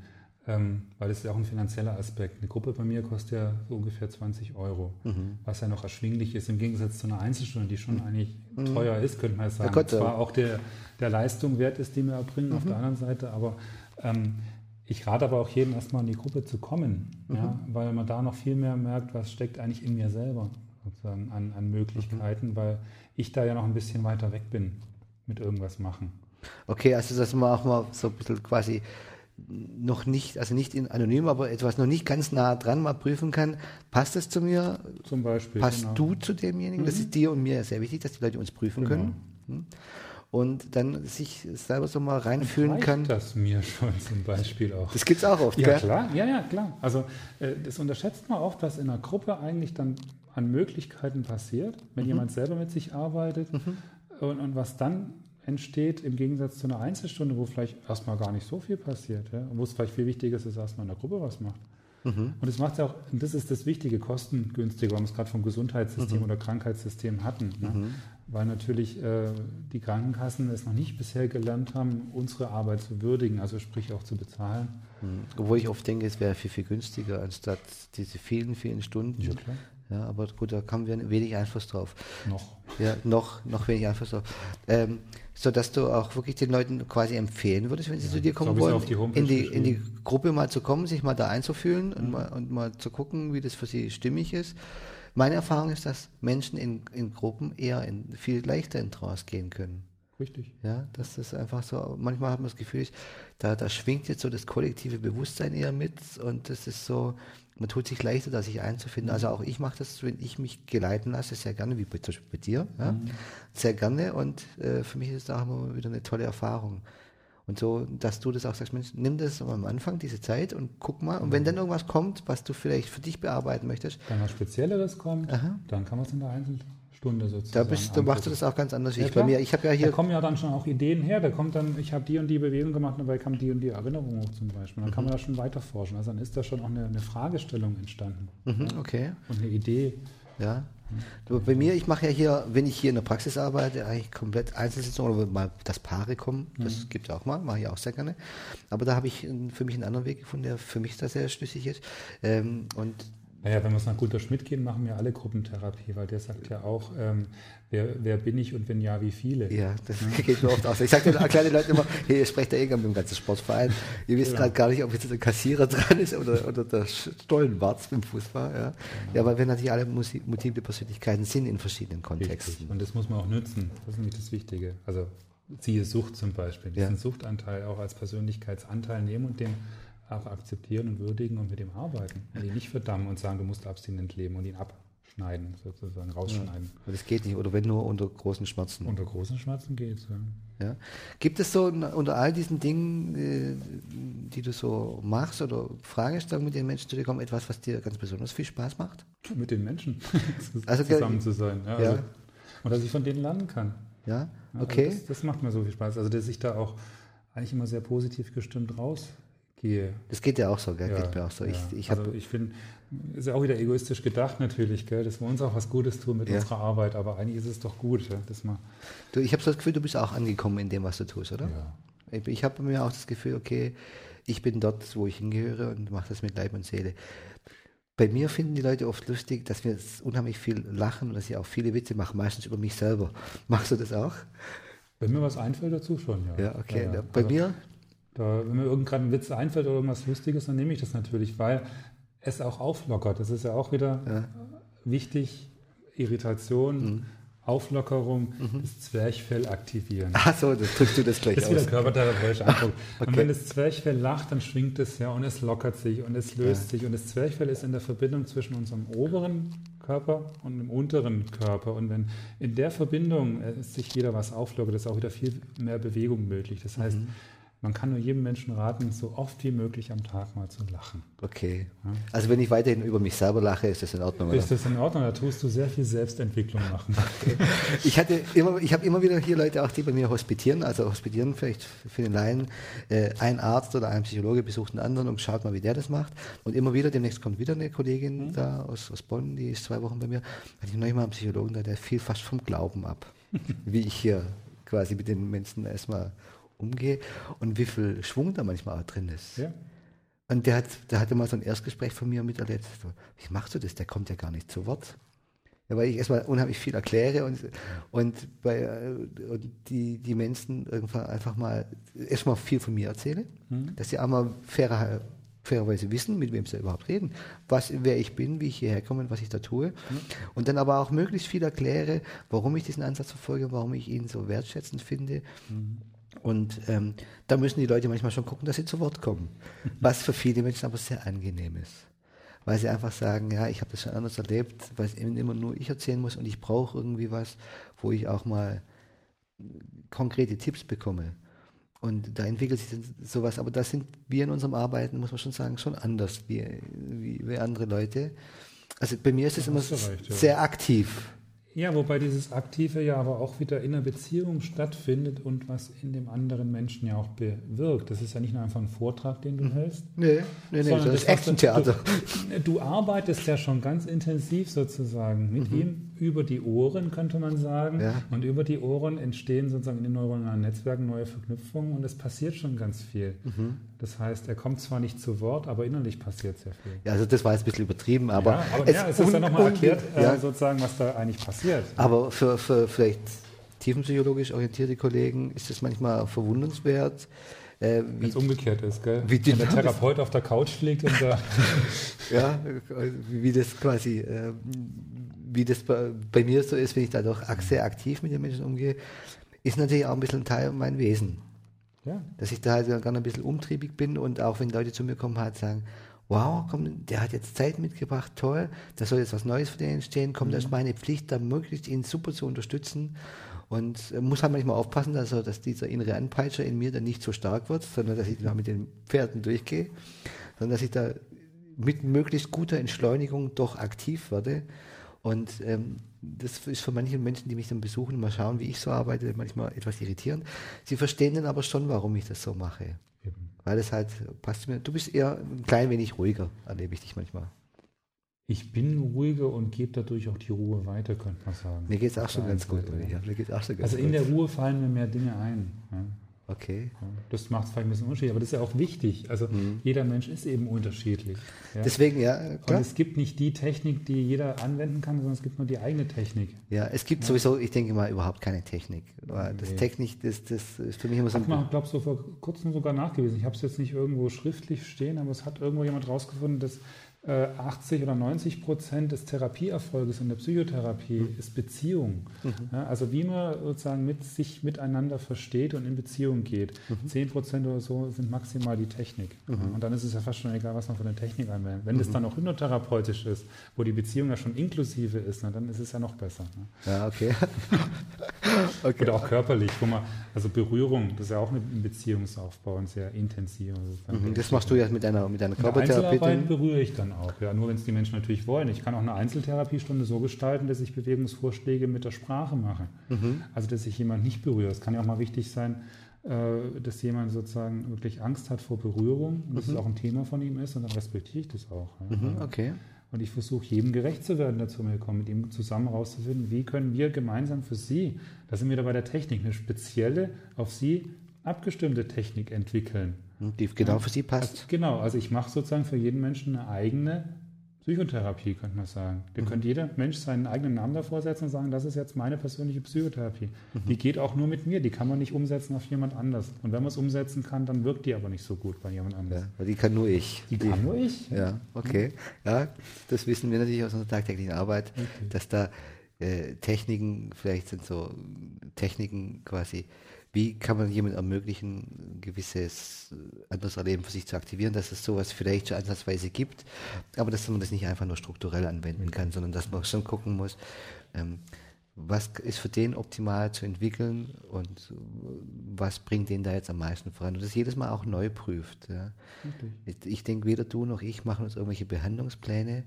ähm, weil das ist ja auch ein finanzieller Aspekt. Eine Gruppe bei mir kostet ja so ungefähr 20 Euro, mhm. was ja noch erschwinglich ist im Gegensatz zu einer Einzelstunde, die schon mhm. eigentlich mhm. teuer ist, könnte man sagen. Ja, Zwar auch der, der Leistung wert ist, die wir erbringen auf mhm. der anderen Seite, aber ähm, ich rate aber auch jedem erstmal in die Gruppe zu kommen, mhm. ja, weil man da noch viel mehr merkt, was steckt eigentlich in mir selber sozusagen an, an Möglichkeiten, weil ich da ja noch ein bisschen weiter weg bin mit irgendwas machen. Okay, also dass man auch mal so ein bisschen quasi noch nicht, also nicht in anonym, aber etwas noch nicht ganz nah dran mal prüfen kann, passt das zu mir? Zum Beispiel. Passt genau. du zu demjenigen? Mhm. Das ist dir und mir sehr wichtig, dass die Leute uns prüfen genau. können. Hm? Und dann sich selber so mal reinfühlen Reicht kann. das mir schon zum Beispiel auch. Das gibt es auch oft, Ja, gell? klar, ja, ja, klar. Also äh, das unterschätzt man oft, was in einer Gruppe eigentlich dann an Möglichkeiten passiert, wenn mhm. jemand selber mit sich arbeitet mhm. und, und was dann entsteht im Gegensatz zu einer Einzelstunde, wo vielleicht erstmal gar nicht so viel passiert, ja, und wo es vielleicht viel wichtiger ist, dass erstmal in der Gruppe was macht. Mhm. Und das macht ja auch, und das ist das Wichtige, kostengünstiger, weil wir es gerade vom Gesundheitssystem mhm. oder Krankheitssystem hatten. Ne? Mhm. Weil natürlich äh, die Krankenkassen es noch nicht bisher gelernt haben, unsere Arbeit zu würdigen, also sprich auch zu bezahlen. Mhm. Obwohl ich oft denke, es wäre viel, viel günstiger, anstatt diese vielen, vielen Stunden. Ja. Ja, aber gut, da haben wir wenig Einfluss drauf. Noch. Ja, noch, noch wenig Einfluss drauf. Ähm, so dass du auch wirklich den Leuten quasi empfehlen würdest, wenn sie ja, zu dir kommen wollen, die in, die, in die Gruppe mal zu kommen, sich mal da einzufühlen mhm. und, mal, und mal zu gucken, wie das für sie stimmig ist. Meine Erfahrung ist, dass Menschen in, in Gruppen eher in, viel leichter in Trance gehen können. Richtig. Ja, dass das einfach so, manchmal hat man das Gefühl, da, da schwingt jetzt so das kollektive Bewusstsein eher mit und das ist so, man tut sich leichter, da sich einzufinden. Also auch ich mache das, wenn ich mich geleiten lasse, sehr gerne, wie bei, bei dir, ja? mhm. sehr gerne. Und äh, für mich ist das auch immer wieder eine tolle Erfahrung. Und so, dass du das auch sagst, Mensch, nimm das am Anfang, diese Zeit und guck mal. Und wenn dann irgendwas kommt, was du vielleicht für dich bearbeiten möchtest. Wenn was Spezielleres kommt, Aha. dann kann man es in der Einzelstunde Stunde sozusagen. Da, bist, da machst du das auch ganz anders wie Ja, ich. Bei mir, ich habe ja hier. Da kommen ja dann schon auch Ideen her. Da kommt dann, ich habe die und die Bewegung gemacht, dabei kam die und die Erinnerung hoch zum Beispiel. Dann kann Mhm. man da schon weiter forschen. Also dann ist da schon auch eine, eine Fragestellung entstanden Mhm, okay. und eine Idee. Ja. Du, bei mir, ich mache ja hier, wenn ich hier in der Praxis arbeite, eigentlich komplett Einzelsitzungen oder mal das Paare kommen, das Mhm. gibt es auch mal, mache ich auch sehr gerne. Aber da habe ich für mich einen anderen Weg gefunden, der für mich da sehr schlüssig ist. Ähm, und Naja, wenn wir es nach Gunter Schmidt gehen, machen wir alle Gruppentherapie, weil der sagt ja auch, ähm, wer, wer bin ich und wenn ja, wie viele? ja, das geht mir oft aus. Ich sage den kleinen Leuten immer, hey, ihr sprecht ja irgendwann mit dem ganzen Sportverein. Ihr wisst Genau. gerade gar nicht, ob jetzt der Kassierer dran ist oder, oder der Stollenwarz im Fußball. Ja, ja weil wir natürlich alle multiple Persönlichkeiten sind in verschiedenen Richtig. Kontexten. Und das muss man auch nützen. Das ist nämlich das Wichtige. Also siehe Sucht zum Beispiel. Diesen Ja. Suchtanteil auch als Persönlichkeitsanteil nehmen und den auch akzeptieren und würdigen und mit ihm arbeiten. Und ihn nicht verdammen und sagen, du musst abstinent leben und ihn abschneiden, sozusagen rausschneiden. Und das geht nicht, oder wenn nur unter großen Schmerzen. Unter großen Schmerzen geht's. Ja. Ja. Gibt es so unter all diesen Dingen, äh, die du so machst oder Fragestellungen mit den Menschen zu dir kommen, etwas, was dir ganz besonders viel Spaß macht? Mit den Menschen Also, zusammen zu sein. Ja, ja. Also, und dass ich von denen lernen kann. Ja, Ja, okay. Also das, das macht mir so viel Spaß. Also dass ich da auch eigentlich immer sehr positiv gestimmt rausgehe. Das geht ja auch so, gell? Ja, geht mir auch so. ja. Ich, ich also ich finde, ist ja auch wieder egoistisch gedacht natürlich, gell, dass wir uns auch was Gutes tun mit Ja. unserer Arbeit, aber eigentlich ist es doch gut, ja, dass man du, ich habe so das Gefühl, du bist auch angekommen in dem, was du tust, oder? ja, Ich, ich habe mir auch das Gefühl, okay, ich bin dort, wo ich hingehöre und mache das mit Leib und Seele. Bei mir finden die Leute oft lustig, dass wir unheimlich viel lachen und dass ich auch viele Witze mache, meistens über mich selber. Machst du das auch? wenn mir was einfällt dazu schon, ja. Ja, okay. Ja, ja. Bei Also, mir? Da, wenn mir irgendein ein Witz einfällt oder irgendwas Lustiges, dann nehme ich das natürlich, weil es auch auflockert. Das ist ja auch wieder Ja. wichtig. Irritation, Mhm. Auflockerung, das Zwerchfell aktivieren. Ach so, das drückst du das gleich Das ist wieder aus. körpertherapeutischer Eindruck. Und Okay. wenn das Zwerchfell lacht, dann schwingt es ja und es lockert sich und es löst sich. Und das Zwerchfell ist in der Verbindung zwischen unserem oberen Körper und dem unteren Körper. Und wenn in der Verbindung äh, sich jeder was auflockert, ist auch wieder viel mehr Bewegung möglich. Das heißt, Mhm. Man kann nur jedem Menschen raten, so oft wie möglich am Tag mal zu lachen. Okay. Also wenn ich weiterhin über mich selber lache, ist das in Ordnung, oder? Ist das in Ordnung? Da tust du sehr viel Selbstentwicklung machen. Ich hatte immer, ich habe immer wieder hier Leute auch, die bei mir hospitieren, also hospitieren vielleicht für den Laien. Äh, ein Arzt oder ein Psychologe besucht einen anderen und schaut mal, wie der das macht. Und immer wieder, demnächst kommt wieder eine Kollegin da aus, aus Bonn, die ist zwei Wochen bei mir. Hatte ich noch mal einen Psychologen da, der fiel fast vom Glauben ab, wie ich hier quasi mit den Menschen erstmal umgehe und wie viel Schwung da manchmal auch drin ist. Ja? Und der, hat, der hatte mal so ein Erstgespräch von mir miterlebt. So, wie machst du das? Der kommt ja gar nicht zu Wort. Ja, weil ich erstmal unheimlich viel erkläre und, und, bei, äh, und die, die Menschen irgendwann einfach mal erstmal viel von mir erzähle, dass sie einmal fairer, fairerweise wissen, mit wem sie überhaupt reden, was, wer ich bin, wie ich hierher komme und was ich da tue. Und dann aber auch möglichst viel erkläre, warum ich diesen Ansatz verfolge, warum ich ihn so wertschätzend finde. Und ähm, da müssen die Leute manchmal schon gucken, dass sie zu Wort kommen. Was für viele Menschen aber sehr angenehm ist. Weil sie einfach sagen, ja, ich habe das schon anders erlebt, weil es eben immer nur ich erzählen muss und ich brauche irgendwie was, wo ich auch mal konkrete Tipps bekomme. Und da entwickelt sich sowas, aber da sind wir in unserem Arbeiten, muss man schon sagen, schon anders wie, wie, wie andere Leute. Also bei mir ist es immer recht, ja. sehr aktiv. Ja, wobei dieses Aktive ja aber auch wieder in der Beziehung stattfindet und was in dem anderen Menschen ja auch bewirkt. Das ist ja nicht nur einfach ein Vortrag, den du hältst. Nee, nee, nee, das ist hast du- Action-Theater. Du, du arbeitest ja schon ganz intensiv sozusagen mit ihm über die Ohren, könnte man sagen. Ja. Und über die Ohren entstehen sozusagen in den neuronalen Netzwerken neue Verknüpfungen und es passiert schon ganz viel. Das heißt, er kommt zwar nicht zu Wort, aber innerlich passiert sehr viel. Ja, also das war jetzt ein bisschen übertrieben, aber, ja, aber ja, es ist ja nochmal erklärt, ja, äh, sozusagen, was da eigentlich passiert. Aber für, für vielleicht tiefenpsychologisch orientierte Kollegen ist es manchmal verwundernswert, äh, Wenn wie, es umgekehrt ist, gell? Wie Wenn der Therapeut auf der Couch liegt und da. ja, wie das quasi, äh, wie das bei, bei mir so ist, wenn ich dadurch ak- sehr aktiv mit den Menschen umgehe, ist natürlich auch ein bisschen ein Teil mein Wesen. ja. Dass ich da halt gerne ein bisschen umtriebig bin und auch wenn Leute zu mir kommen, halt sagen, wow, komm, der hat jetzt Zeit mitgebracht, toll, da soll jetzt was Neues für den entstehen, kommt, das ist meine Pflicht, da möglichst ihn super zu unterstützen und äh, muss halt manchmal aufpassen, dass, er, dass dieser innere Anpeitscher in mir dann nicht so stark wird, sondern dass ich da mit den Pferden durchgehe, sondern dass ich da mit möglichst guter Entschleunigung doch aktiv werde Und ähm, das ist für manche Menschen, die mich dann besuchen und mal schauen, wie ich so arbeite, manchmal etwas irritierend. Sie verstehen dann aber schon, warum ich das so mache. Eben. Weil es halt passt mir. Du bist eher ein klein wenig ruhiger, erlebe ich dich manchmal. Ich bin ruhiger und gebe dadurch auch die Ruhe weiter, könnte man sagen. Mir geht es auch schon ganz gut. Ja, mir geht's auch schon ganz also in der Ruhe fallen mir mehr Dinge ein. Ja. Okay. Das macht es vielleicht ein bisschen unterschiedlich, aber das ist ja auch wichtig. Also mhm. jeder Mensch ist eben unterschiedlich. Ja? Deswegen, ja. Klar. Und es gibt nicht die Technik, die jeder anwenden kann, sondern es gibt nur die eigene Technik. Ja, es gibt ja. sowieso, ich denke mal, überhaupt keine Technik. Das nee. Technik, das, das ist für mich immer so. Hat man, glaube so vor kurzem sogar nachgewiesen. Ich habe es jetzt nicht irgendwo schriftlich stehen, aber es hat irgendwo jemand rausgefunden, dass 80 äh, oder 90 Prozent des Therapieerfolges in der Psychotherapie mhm. ist Beziehung. Mhm. Ja, also wie man sozusagen mit sich miteinander versteht und in Beziehung geht. Mhm. 10 Prozent oder so sind maximal die Technik. Mhm. Und dann ist es ja fast schon egal, was man von der Technik anwendet. Wenn das mhm. dann auch hypnotherapeutisch ist, wo die Beziehung ja schon inklusive ist, na, dann ist es ja noch besser. Ne? Ja, okay. okay. Oder auch körperlich, wo man, also Berührung, das ist ja auch ein Beziehungsaufbau und sehr intensiv. Also das machst du ja mit deiner, mit deiner Körpertherapie. berühre ich dann dann auch. Ja, nur wenn es die Menschen natürlich wollen. Ich kann auch eine Einzeltherapiestunde so gestalten, dass ich Bewegungsvorschläge mit der Sprache mache. Mhm. Also, dass ich jemand nicht berühre. Es kann ja auch mal wichtig sein, äh, dass jemand sozusagen wirklich Angst hat vor Berührung, dass mhm. es auch ein Thema von ihm ist und dann respektiere ich das auch. Mhm, okay. Und ich versuche jedem gerecht zu werden, der zu mir kommt, mit ihm zusammen herauszufinden, wie können wir gemeinsam für Sie, da sind wir wieder bei der Technik, eine spezielle, auf Sie abgestimmte Technik entwickeln. Die genau ja. für Sie passt. Also, genau, also ich mache sozusagen für jeden Menschen eine eigene Psychotherapie, könnte man sagen. Da mhm. könnte jeder Mensch seinen eigenen Namen davor setzen und sagen, das ist jetzt meine persönliche Psychotherapie. Mhm. Die geht auch nur mit mir, die kann man nicht umsetzen auf jemand anders. Und wenn man es umsetzen kann, dann wirkt die aber nicht so gut bei jemand anders. Ja, die kann nur ich. Die, die kann nur ich? Ja, okay. Ja, das wissen wir natürlich aus unserer tagtäglichen Arbeit, okay. dass da äh, Techniken, vielleicht sind so Techniken quasi, wie kann man jemand ermöglichen, ein gewisses äh, anderes Erleben für sich zu aktivieren, dass es sowas vielleicht schon ansatzweise gibt, aber dass man das nicht einfach nur strukturell anwenden kann, sondern dass man schon gucken muss, ähm, was ist für den optimal zu entwickeln und was bringt den da jetzt am meisten voran. Und das jedes Mal auch neu prüft. Ja. Okay. Ich, ich denke, weder du noch ich machen uns irgendwelche Behandlungspläne,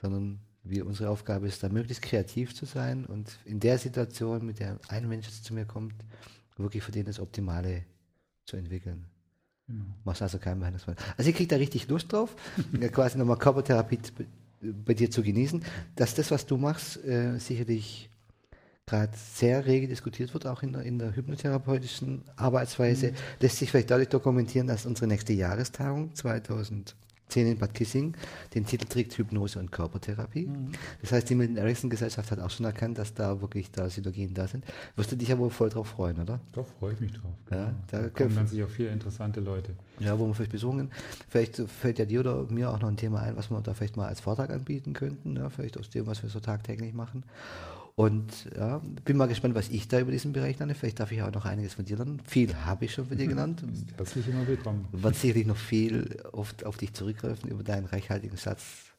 sondern wir, unsere Aufgabe ist da möglichst kreativ zu sein und in der Situation, mit der ein Mensch jetzt zu mir kommt, wirklich für den das Optimale zu entwickeln. Genau. Machst also keinen Behandlungsfall. Also ich kriege da richtig Lust drauf, quasi nochmal Körpertherapie bei dir zu genießen, dass das, was du machst, äh, sicherlich gerade sehr rege diskutiert wird, auch in der, in der hypnotherapeutischen Arbeitsweise, mhm. lässt sich vielleicht dadurch dokumentieren, dass unsere nächste Jahrestagung 2000 10 in Bad Kissing den Titel trägt Hypnose und Körpertherapie. Mhm. Das heißt, die Milton Erickson Gesellschaft hat auch schon erkannt, dass da wirklich da Synergien da sind. Wirst du dich ja wohl voll drauf freuen, oder? Doch, freue ich mich drauf. Genau. Ja, da, da kommen dann sicher viele interessante Leute. Ja, wo wir vielleicht besuchen. Vielleicht fällt ja dir oder mir auch noch ein Thema ein, was wir da vielleicht mal als Vortrag anbieten könnten. Ja, vielleicht aus dem, was wir so tagtäglich machen. Und ja, bin mal gespannt, was ich da über diesen Bereich lerne. Vielleicht darf ich auch noch einiges von dir lernen. Viel habe ich schon von dir gelernt. Herzlich immer willkommen. Wird sicherlich noch viel oft auf dich zurückgreifen über deinen reichhaltigen Schatz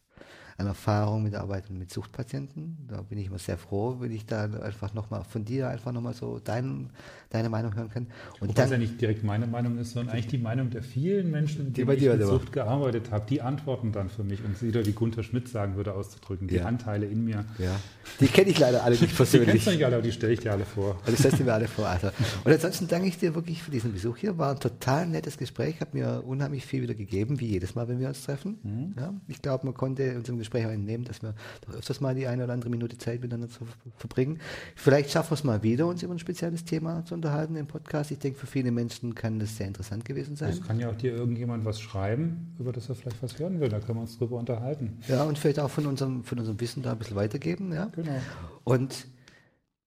an Erfahrung mit der Arbeit mit Suchtpatienten. Da bin ich immer sehr froh, wenn ich da einfach nochmal von dir einfach nochmal so dein, deine Meinung hören kann. Und Wobei dann, ja nicht direkt meine Meinung ist, sondern eigentlich die Meinung der vielen Menschen, mit denen ich mit Sucht gearbeitet habe, die antworten dann für mich, um es wieder wie Gunther Schmidt sagen würde, auszudrücken, die ja. Anteile in mir. Ja. Die kenne ich leider alle nicht persönlich. Die kennst du nicht alle, aber die stelle ich dir alle vor. Also stellst du mir alle vor. Also. Und ansonsten danke ich dir wirklich für diesen Besuch hier. War ein total nettes Gespräch, hat mir unheimlich viel wieder gegeben, wie jedes Mal, wenn wir uns treffen. Mhm. Ja, ich glaube, man konnte unserem Gespräch auch entnehmen, dass wir doch öfters mal die eine oder andere Minute Zeit miteinander zu verbringen. Vielleicht schaffen wir es mal wieder, uns über ein spezielles Thema zu unterhalten im Podcast. Ich denke, für viele Menschen kann das sehr interessant gewesen sein. Es kann ja auch dir irgendjemand was schreiben, über das er vielleicht was hören will. Da können wir uns drüber unterhalten. Ja, und vielleicht auch von unserem, von unserem Wissen da ein bisschen weitergeben. Ja? Genau. Und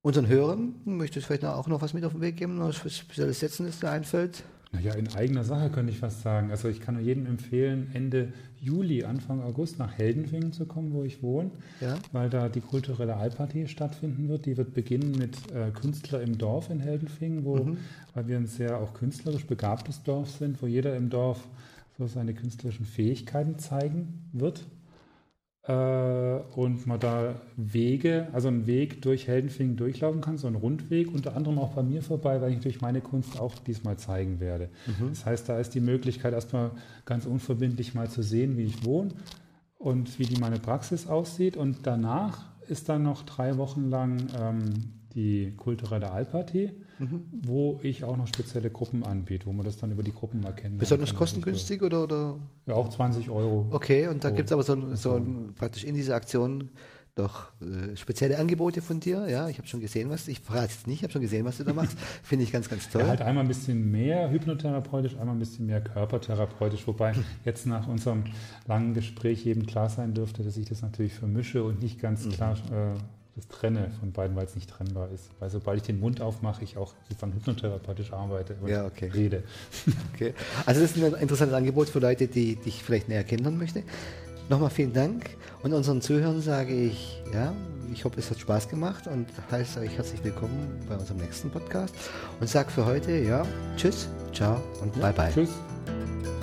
unseren Hörern möchte ich vielleicht auch noch was mit auf den Weg geben, noch was spezielles Setzen, das dir einfällt. Naja, in eigener Sache könnte ich fast sagen. Also ich kann nur jedem empfehlen, Ende Juli, Anfang August nach Heldenfingen zu kommen, wo ich wohne, ja. weil da die kulturelle Allpartie stattfinden wird. Die wird beginnen mit äh, Künstler im Dorf in Heldenfingen, wo, mhm. weil wir ein sehr auch künstlerisch begabtes Dorf sind, wo jeder im Dorf so seine künstlerischen Fähigkeiten zeigen wird und man da Wege, also einen Weg durch Heldenfingen durchlaufen kann, so einen Rundweg, unter anderem auch bei mir vorbei, weil ich natürlich meine Kunst auch diesmal zeigen werde. Mhm. Das heißt, da ist die Möglichkeit, erstmal ganz unverbindlich mal zu sehen, wie ich wohne und wie die meine Praxis aussieht. Und danach ist dann noch drei Wochen lang ähm, die kulturelle Alparty, mhm. wo ich auch noch spezielle Gruppen anbiete, wo man das dann über die Gruppen erkennt. Besonders kann, kostengünstig oder, oder? Ja, auch 20 Euro. Okay, und da gibt es aber so, so ein, praktisch in dieser Aktion doch äh, spezielle Angebote von dir. Ja, ich habe schon gesehen, was ich verrate jetzt nicht, ich habe schon gesehen, was du da machst. Finde ich ganz, ganz toll. Ja, halt einmal ein bisschen mehr hypnotherapeutisch, einmal ein bisschen mehr körpertherapeutisch, wobei jetzt nach unserem langen Gespräch jedem klar sein dürfte, dass ich das natürlich vermische und nicht ganz mhm. klar äh, das trenne von beiden, weil es nicht trennbar ist. Weil sobald ich den Mund aufmache, ich auch sozusagen hypnotherapeutisch arbeite und ja, okay. rede. Okay. Also das ist ein interessantes Angebot für Leute, die dich vielleicht näher kennenlernen möchten. Nochmal vielen Dank und unseren Zuhörern sage ich, ja, ich hoffe, es hat Spaß gemacht und heiße euch herzlich willkommen bei unserem nächsten Podcast und sage für heute, ja, tschüss, ciao und ja, bye bye. Tschüss.